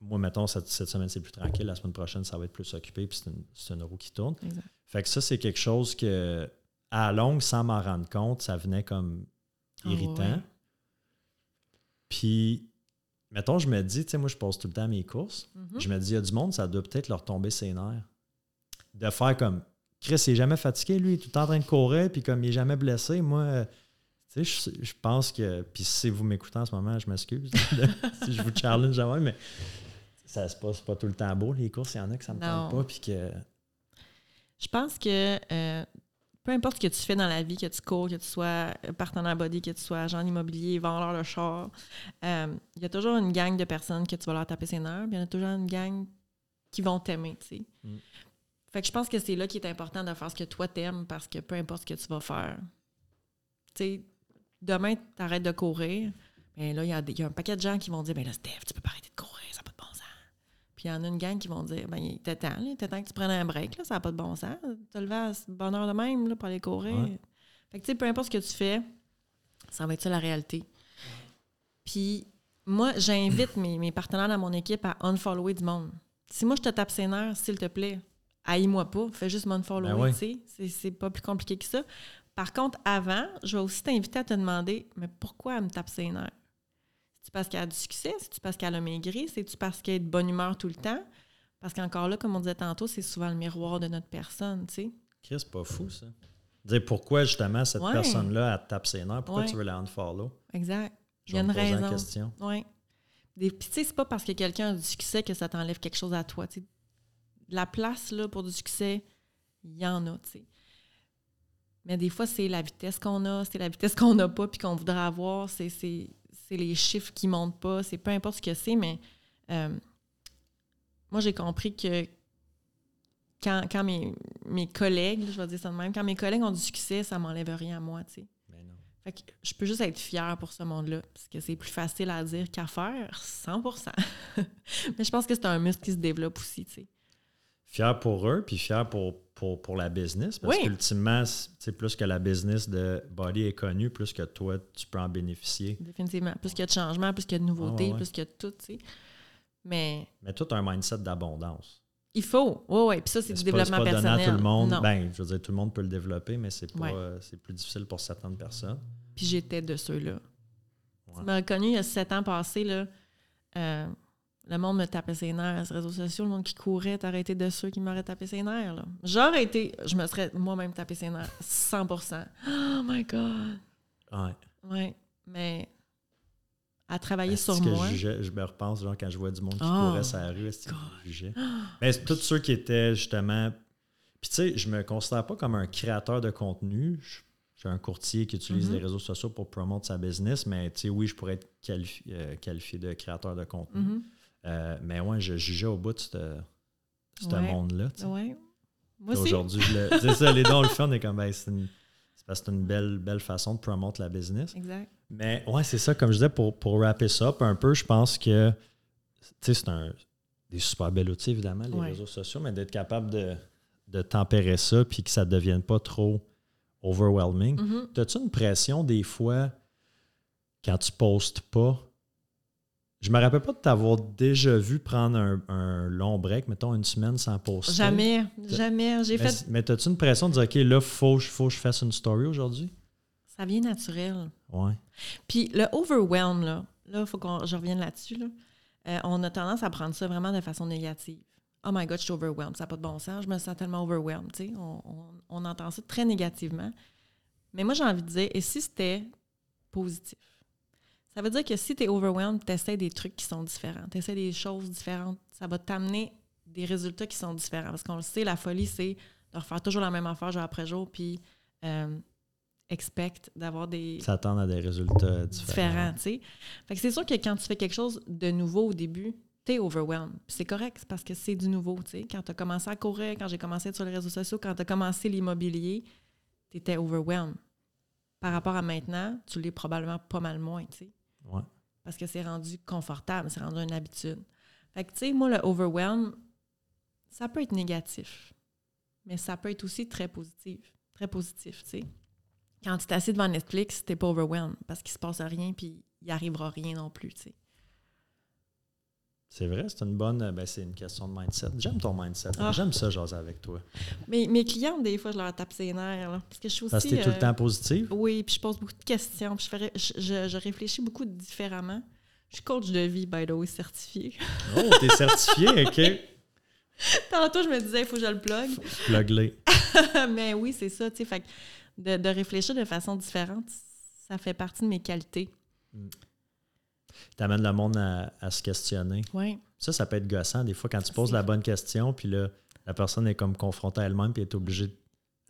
moi, mettons, cette, cette semaine, c'est plus tranquille. La semaine prochaine, ça va être plus occupé. Puis c'est une, roue qui tourne. Exact. Fait que ça, c'est quelque chose que, à la longue, sans m'en rendre compte, ça venait comme Ah, irritant. ouais. Puis, mettons, je me dis, tu sais, moi, je pose tout le temps mes courses. Mhm. Je me dis, il y a du monde, ça doit peut-être leur tomber ses nerfs. De faire comme Chris, il est jamais fatigué, lui, il est tout le temps en train de courir, puis comme il est jamais blessé, moi, euh, tu sais, je, je pense que. Puis si vous m'écoutez en ce moment, je m'excuse de- si je vous challenge jamais, mais ça se passe pas tout le temps beau, les courses, il y en a que ça me tente pas, puis que. Je pense que euh, peu importe ce que tu fais dans la vie, que tu cours, que tu sois partenaire body, que tu sois agent immobilier, vendeur de char, euh, il y a toujours une gang de personnes que tu vas leur taper ses nerfs, il y en a toujours une gang qui vont t'aimer, tu sais. Mm. Fait que je pense que c'est là qu'il est important de faire ce que toi t'aimes parce que peu importe ce que tu vas faire. Tu sais, demain, tu arrêtes de courir, mais là, il y, a y un paquet de gens qui vont dire Ben là, Steph, tu peux pas arrêter de courir, ça n'a pas de bon sens. Puis il y en a une gang qui vont dire Ben, il était temps, il était temps que tu prennes un break, là, ça n'a pas de bon sens. Te lever à bonne heure de même là, pour aller courir. Ouais. Fait que, tu sais, peu importe ce que tu fais, ça va être ça la réalité. Puis, moi, j'invite mes, mes partenaires dans mon équipe à unfollower du monde. Si moi, je te tape ses nerfs, s'il te plaît, haïs-moi pas, fais juste m'unfollower, Ben ouais. tu sais. C'est- pas plus compliqué que ça. Par contre, avant, je vais aussi t'inviter à te demander, mais pourquoi elle me tape ses nerfs? C'est-tu parce qu'elle a du succès? C'est-tu parce qu'elle a maigri? C'est-tu parce qu'elle est de bonne humeur tout le temps? Parce qu'encore là, comme on disait tantôt, c'est souvent le miroir de notre personne, tu sais. Chris, c'est pas fou, ça. Dire pourquoi, justement, cette Ouais. personne-là, elle te tape ses nerfs, pourquoi Ouais. tu veux la unfollow? Exact. Je Il y a vais une me poser la raison. question. Oui. Puis, tu sais, c'est pas parce que quelqu'un a du succès que ça t'enlève quelque chose à toi. tu sais. La place là, pour du succès, il y en a, tu sais. Mais des fois, c'est la vitesse qu'on a, c'est la vitesse qu'on n'a pas puis qu'on voudrait avoir, c'est, les chiffres qui montent pas, c'est peu importe ce que c'est, mais euh, moi, j'ai compris que quand, quand mes, mes collègues, je vais dire ça de même, quand mes collègues ont du succès, ça m'enlève rien à moi, tu sais. Non. Fait que je peux juste être fière pour ce monde-là, parce que c'est plus facile à dire qu'à faire, 100% Mais je pense que c'est un muscle qui se développe aussi, tu sais. Fier pour eux, puis fier pour, pour, pour la business, parce Oui. qu'ultimement, c'est plus que la business de Body est connue, plus que toi, tu peux en bénéficier. Définitivement. Plus qu'il y a de changements, plus qu'il y a de nouveautés, Ah, ouais. plus qu'il y a de tout, tu sais. Mais Mais tout un mindset d'abondance. il faut. Oui, oui. Puis ça, c'est du développement pas personnel. à tout le monde. Non. Ben, je veux dire, tout le monde peut le développer, mais c'est Ouais. euh, plus difficile pour certaines personnes. Puis j'étais de ceux-là. Ouais. Tu m'as reconnu il y a sept ans passés, là. euh, le monde me tapait ses nerfs. Sur les réseaux sociaux, le monde qui courait, été de ceux qui m'auraient tapé ses nerfs. Là. J'aurais été, je me serais moi-même tapé ses nerfs, 100% Oh my God! Ouais. Ouais, mais à travailler sur que moi. Je, je me repense, genre, quand je vois du monde qui Oh, courait sur la rue, est-ce que je jugeais? Mais c'est tous ceux qui étaient justement. Puis tu sais, je me considère pas comme un créateur de contenu. Je, suis un courtier qui utilise les réseaux sociaux pour promouvoir sa business, mais tu sais, oui, je pourrais être qualifi- euh, qualifié de créateur de contenu. Mhm. Euh, mais ouais, je jugeais au bout de ce, Ouais. monde-là. Ouais. Moi. Aujourd'hui, je le- c'est ça, les dons, on le on est comme, ben, c'est une, c'est parce que c'est une belle, belle façon de promouvoir la business. Exact. Mais ouais, c'est ça, comme je disais, pour, pour wrapper ça up un peu, je pense que, tu sais, c'est un, des super belles outils, évidemment, les Ouais. réseaux sociaux, mais d'être capable de, de tempérer ça puis que ça ne devienne pas trop overwhelming. Mhm. T'as-tu une pression des fois quand tu postes pas? Je me rappelle pas de t'avoir déjà vu prendre un, un long break, mettons une semaine sans poster. Jamais, jamais. J'ai Mais, fait. mais t'as-tu une pression de dire, OK, là, faut, faut que je fasse une story aujourd'hui? Ça vient naturel. Ouais. Puis le overwhelm, là, là, il faut que je revienne là-dessus. Là. Euh, on a tendance à prendre ça vraiment de façon négative. Oh my God, je suis overwhelmed. Ça n'a pas de bon sens. Je me sens tellement overwhelmed. tu sais. On, on- on entend ça très négativement. Mais moi, j'ai envie de dire, et si c'était positif? Ça veut dire que si tu es overwhelmed, tu essaies des trucs qui sont différents. Tu essaies des choses différentes. Ça va t'amener des résultats qui sont différents. Parce qu'on le sait, la folie, c'est de refaire toujours la même affaire jour après jour, puis euh, expect d'avoir des, S'attendre à des résultats différents. différent, tu sais. Fait que c'est sûr que quand tu fais quelque chose de nouveau au début, t'es overwhelmed. C'est correct, parce que c'est du nouveau, tu sais. Quand tu as commencé à courir, quand j'ai commencé à être sur les réseaux sociaux, quand tu as commencé l'immobilier, tu étais overwhelmed. Par rapport à maintenant, tu l'es probablement pas mal moins, tu sais. Parce que c'est rendu confortable, c'est rendu une habitude. Fait que, tu sais, moi, le overwhelm, ça peut être négatif, mais ça peut être aussi très positif. Très positif, tu sais. Quand tu es assis devant Netflix, t'es pas overwhelmed parce qu'il se passe rien puis il arrivera rien non plus, tu sais. C'est vrai, c'est une bonne. euh, Ben, c'est une question de mindset. J'aime ton mindset. Ah. J'aime ça, jaser avec toi. Mais mes clientes, des fois, je leur tape ses nerfs, là, parce que je suis aussi... Parce que t'es tout le euh, temps positif. Oui, puis je pose beaucoup de questions, puis je, ré- je, je- je réfléchis beaucoup différemment. Je suis coach de vie, by the way, certifiée. Oh, t'es certifié, OK. Tantôt, je me disais, il faut que je le plug. Plug-les. Mais oui, c'est ça, tu sais. Fait que de, de réfléchir de façon différente, ça fait partie de mes qualités. T'amènes le monde à, à se questionner. Oui. Ça, ça peut être gossant des fois quand tu poses la bonne question, puis là, la personne est comme confrontée à elle-même, puis est obligée de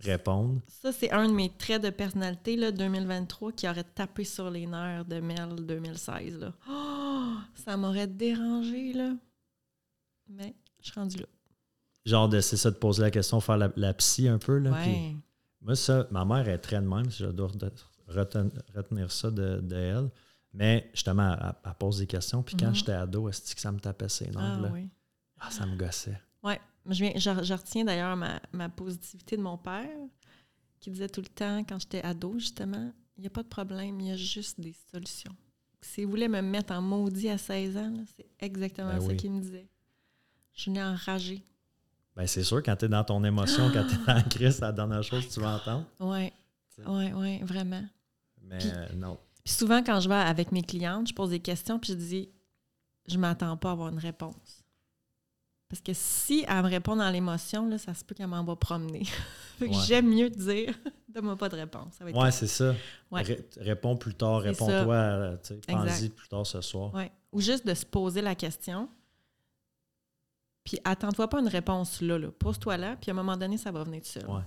répondre. Ça, c'est un de mes traits de personnalité, là, 2023, qui aurait tapé sur les nerfs de Mel 2016. Là. Oh, ça m'aurait dérangé, là. Mais je suis rendue là. Genre, de, c'est ça, de poser la question, faire la, la psy un peu. Là, puis moi, ça, ma mère est très de même, si je dois re- reten- retenir ça de, de elle. Mais justement, elle, elle pose des questions, puis quand Mhm. j'étais ado, est que ça me tapait ses nerfs? Ah oui. Ah, ça me gossait. Ouais. Je, viens, je, je retiens d'ailleurs ma, ma positivité de mon père, qui disait tout le temps, quand j'étais ado, justement, il n'y a pas de problème, il y a juste des solutions. S'il voulait me mettre en maudit à 16 ans, c'est exactement Ben ça oui. qu'il me disait. Je venais enragée. Ben, c'est sûr, quand tu es dans ton émotion, quand tu es la crise, c'est la dernière chose que tu vas entendre. Oui, oui, oui, vraiment. Mais Puis- euh, non. Puis souvent, quand je vais avec mes clientes, je pose des questions, puis je dis, je m'attends pas à avoir une réponse. Parce que si elle me répond dans l'émotion, là, ça se peut qu'elle m'en va promener. fait que Ouais. j'aime mieux dire, donne-moi pas de réponse. Ça va être Ouais, c'est ça. Ouais. Ré- réponds plus tard, réponds-toi, euh, pense-y plus tard ce soir. Ouais. Ou juste de se poser la question. Puis attends-toi pas une réponse là, là. Pose-toi là, puis à un moment donné, ça va venir tout seul. Ouais.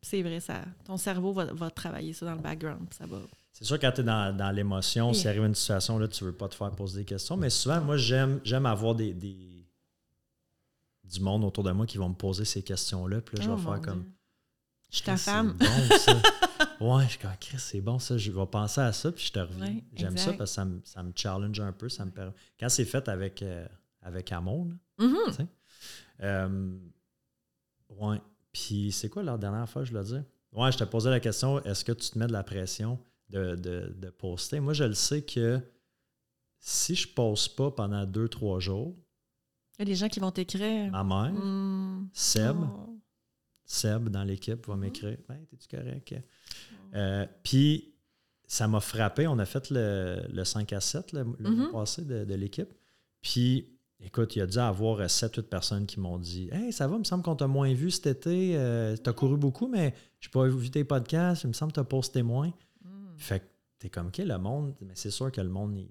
C'est vrai, ça. Ton cerveau va, va travailler ça dans le background. Ça va. C'est sûr, quand tu es dans, dans l'émotion, Oui. s'il arrive une situation, là, tu veux pas te faire poser des questions. Mais souvent, moi, j'aime j'aime avoir des, des- du monde autour de moi qui vont me poser ces questions-là. Puis là, je Oh, vais faire comme. Dieu. Je suis ta femme. bon, ça. ouais, je suis comme, Chris, c'est bon ça, je vais penser à ça, puis je te reviens. Ouais, J'aime ça parce que ça me, ça me challenge un peu. Ça me permet- Quand c'est fait avec, euh, avec amour, là, Mhm. Euh, ouais. Puis c'est quoi la dernière fois, je voulais dire? Ouais, je te posais la question, est-ce que tu te mets de la pression de, de, de poster? Moi, je le sais que si je poste pas pendant deux, trois jours, Il y a des gens qui vont t'écrire. ma mère, Hmm. Seb, Oh. Seb dans l'équipe va Mhm. m'écrire Ben, t'es-tu correct? Euh, puis ça m'a frappé. On a fait le, le 5 à 7 le, le Mhm. mois passé de, de l'équipe. Puis écoute, il y a dû avoir 7-8 personnes qui m'ont dit Hey, ça va, il me semble qu'on t'a moins vu cet été. tu as couru beaucoup, mais je n'ai pas vu tes podcasts. Il me semble que tu as posté moins. Hmm. Fait que t'es comme, OK, le monde, mais c'est sûr que le monde, il,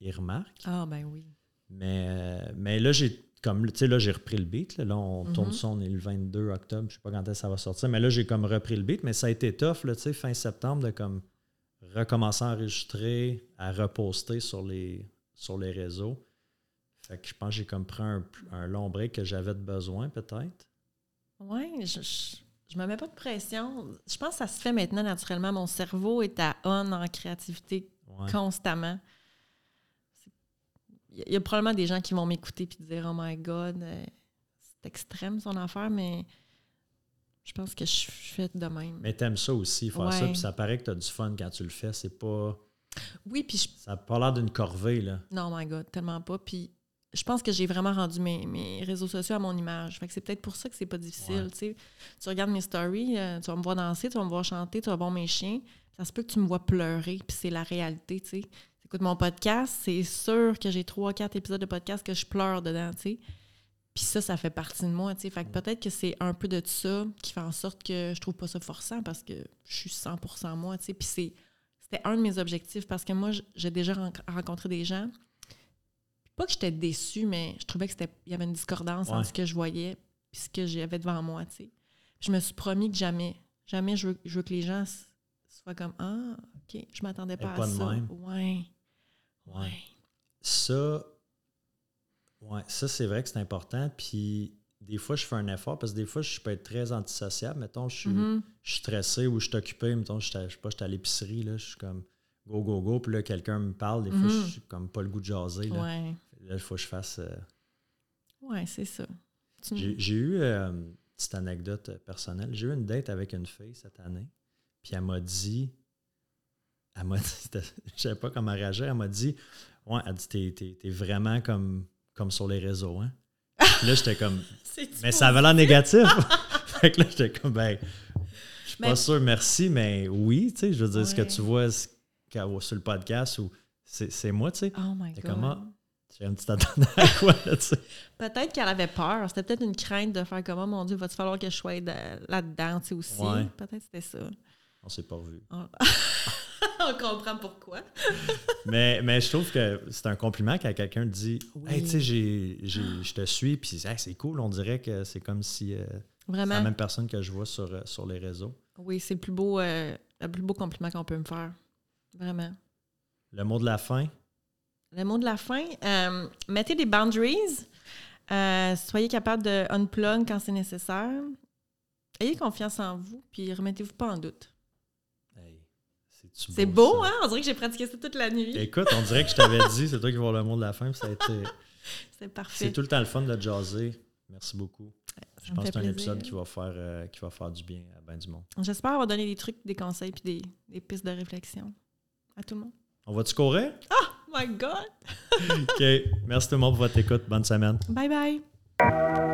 il remarque. Ah, ben oui. Mais, mais là, j'ai comme tu sais, là, j'ai repris le beat. Là, Là, on Mhm. tourne ça, on est le 22 octobre. Je sais pas quand est-ce que ça va sortir. Mais là, j'ai comme repris le beat. Mais ça a été tough, là, tu sais, fin septembre, de comme recommencer à enregistrer, à reposter sur les, sur les réseaux. Fait que je pense que j'ai comme pris un, un long break que j'avais de besoin, peut-être. Oui, je, je, je me mets pas de pression. Je pense que ça se fait maintenant naturellement. Mon cerveau est à on en créativité Ouais. constamment. Il y a- il y a probablement des gens qui vont m'écouter et dire Oh my God, euh, c'est extrême son affaire, mais je pense que je, je fais de même. Mais t'aimes ça aussi, faire ça. Puis ça paraît que tu as du fun quand tu le fais. C'est pas. Oui, puis je Ça n'a pas l'air d'une corvée, là. Non, my God, tellement pas. Puis je pense que j'ai vraiment rendu mes, mes réseaux sociaux à mon image. Fait que c'est peut-être pour ça que c'est pas difficile. Ouais. tu regardes mes stories, euh, tu vas me voir danser, tu vas me voir chanter, tu vas voir mes chiens. Ça se peut que tu me vois pleurer, puis c'est la réalité, tu sais. Écoute mon podcast, c'est sûr que j'ai trois, quatre épisodes de podcast que je pleure dedans, tu sais. Puis ça, ça fait partie de moi, tu sais. Fait que peut-être que c'est un peu de ça qui fait en sorte que je trouve pas ça forçant parce que je suis 100% moi, tu sais. Puis c'est- c'était un de mes objectifs parce que moi, j'ai déjà ren- rencontré des gens pas que j'étais déçue, mais je trouvais que c'était il y avait une discordance Ouais. entre ce que je voyais et ce que j'avais devant moi, tu sais. Je me suis promis que jamais, jamais je veux, je veux que les gens soient comme ah, OK, je m'attendais pas, pas à ça. même. Ouais. Ouais. Ouais. Ça, ouais, ça c'est vrai que c'est important. Puis des fois, je fais un effort parce que des fois, je peux être très antisociable. Mettons, je suis, je suis stressé ou je suis occupé. Mettons, je je sais pas, je suis à l'épicerie, là, je suis comme go, go, go. Puis là, quelqu'un me parle. Des fois, Mhm. je suis comme pas le goût de jaser. Là, Ouais. Là, il faut que je fasse. euh, Ouais, c'est ça. J'ai eu euh, une petite anecdote euh, personnelle. J'ai eu une date avec une fille cette année. Puis elle m'a dit. Elle m'a dit. Je savais pas comment réagir. Elle m'a dit Ouais, elle dit T'es vraiment comme, comme sur les réseaux, hein? Puis là, j'étais comme. Mais ça avait l'air négatif. fait que là, j'étais comme Ben, je suis Mais- pas sûr, merci, mais oui, tu sais, je veux dire, ce que tu vois sur le podcast, ou c'est moi, tu sais. Oh my C'est God. À quoi, là, tu sais. Peut-être qu'elle avait peur. C'était peut-être une crainte de faire comme, oh mon Dieu, va-t-il falloir que je sois de- là-dedans, aussi? Ouais. Peut-être c'était ça. On s'est pas revu. On comprend pourquoi. Mais, mais je trouve que c'est un compliment quand quelqu'un dit Oui. Hey, tu sais, je te suis, puis hey, c'est cool. On dirait que c'est comme si euh, c'est la même personne que je vois sur, euh, sur les réseaux. Oui, c'est le plus beau, euh, le plus beau compliment qu'on peut me faire. Vraiment. Le mot de la fin, Le mot de la fin, euh, mettez des boundaries. Euh, soyez capable de unplug quand c'est nécessaire. Ayez confiance en vous, puis remettez-vous pas en doute. hey, C'est beau, hein? On dirait que j'ai pratiqué ça toute la nuit. Écoute, on dirait que je t'avais dit, c'est toi qui vas avoir le mot de la fin, puis ça a été. C'est C'est parfait. tout le temps le fun de jaser. Merci beaucoup. Je pense que c'est un épisode qui va faire, euh, qui va faire du bien à bien du monde. J'espère avoir donné des trucs, des conseils, puis des, des pistes de réflexion à tout le monde. On va-tu courir? Oh my God! OK. Merci tout le monde pour votre écoute. Bonne semaine. Bye bye!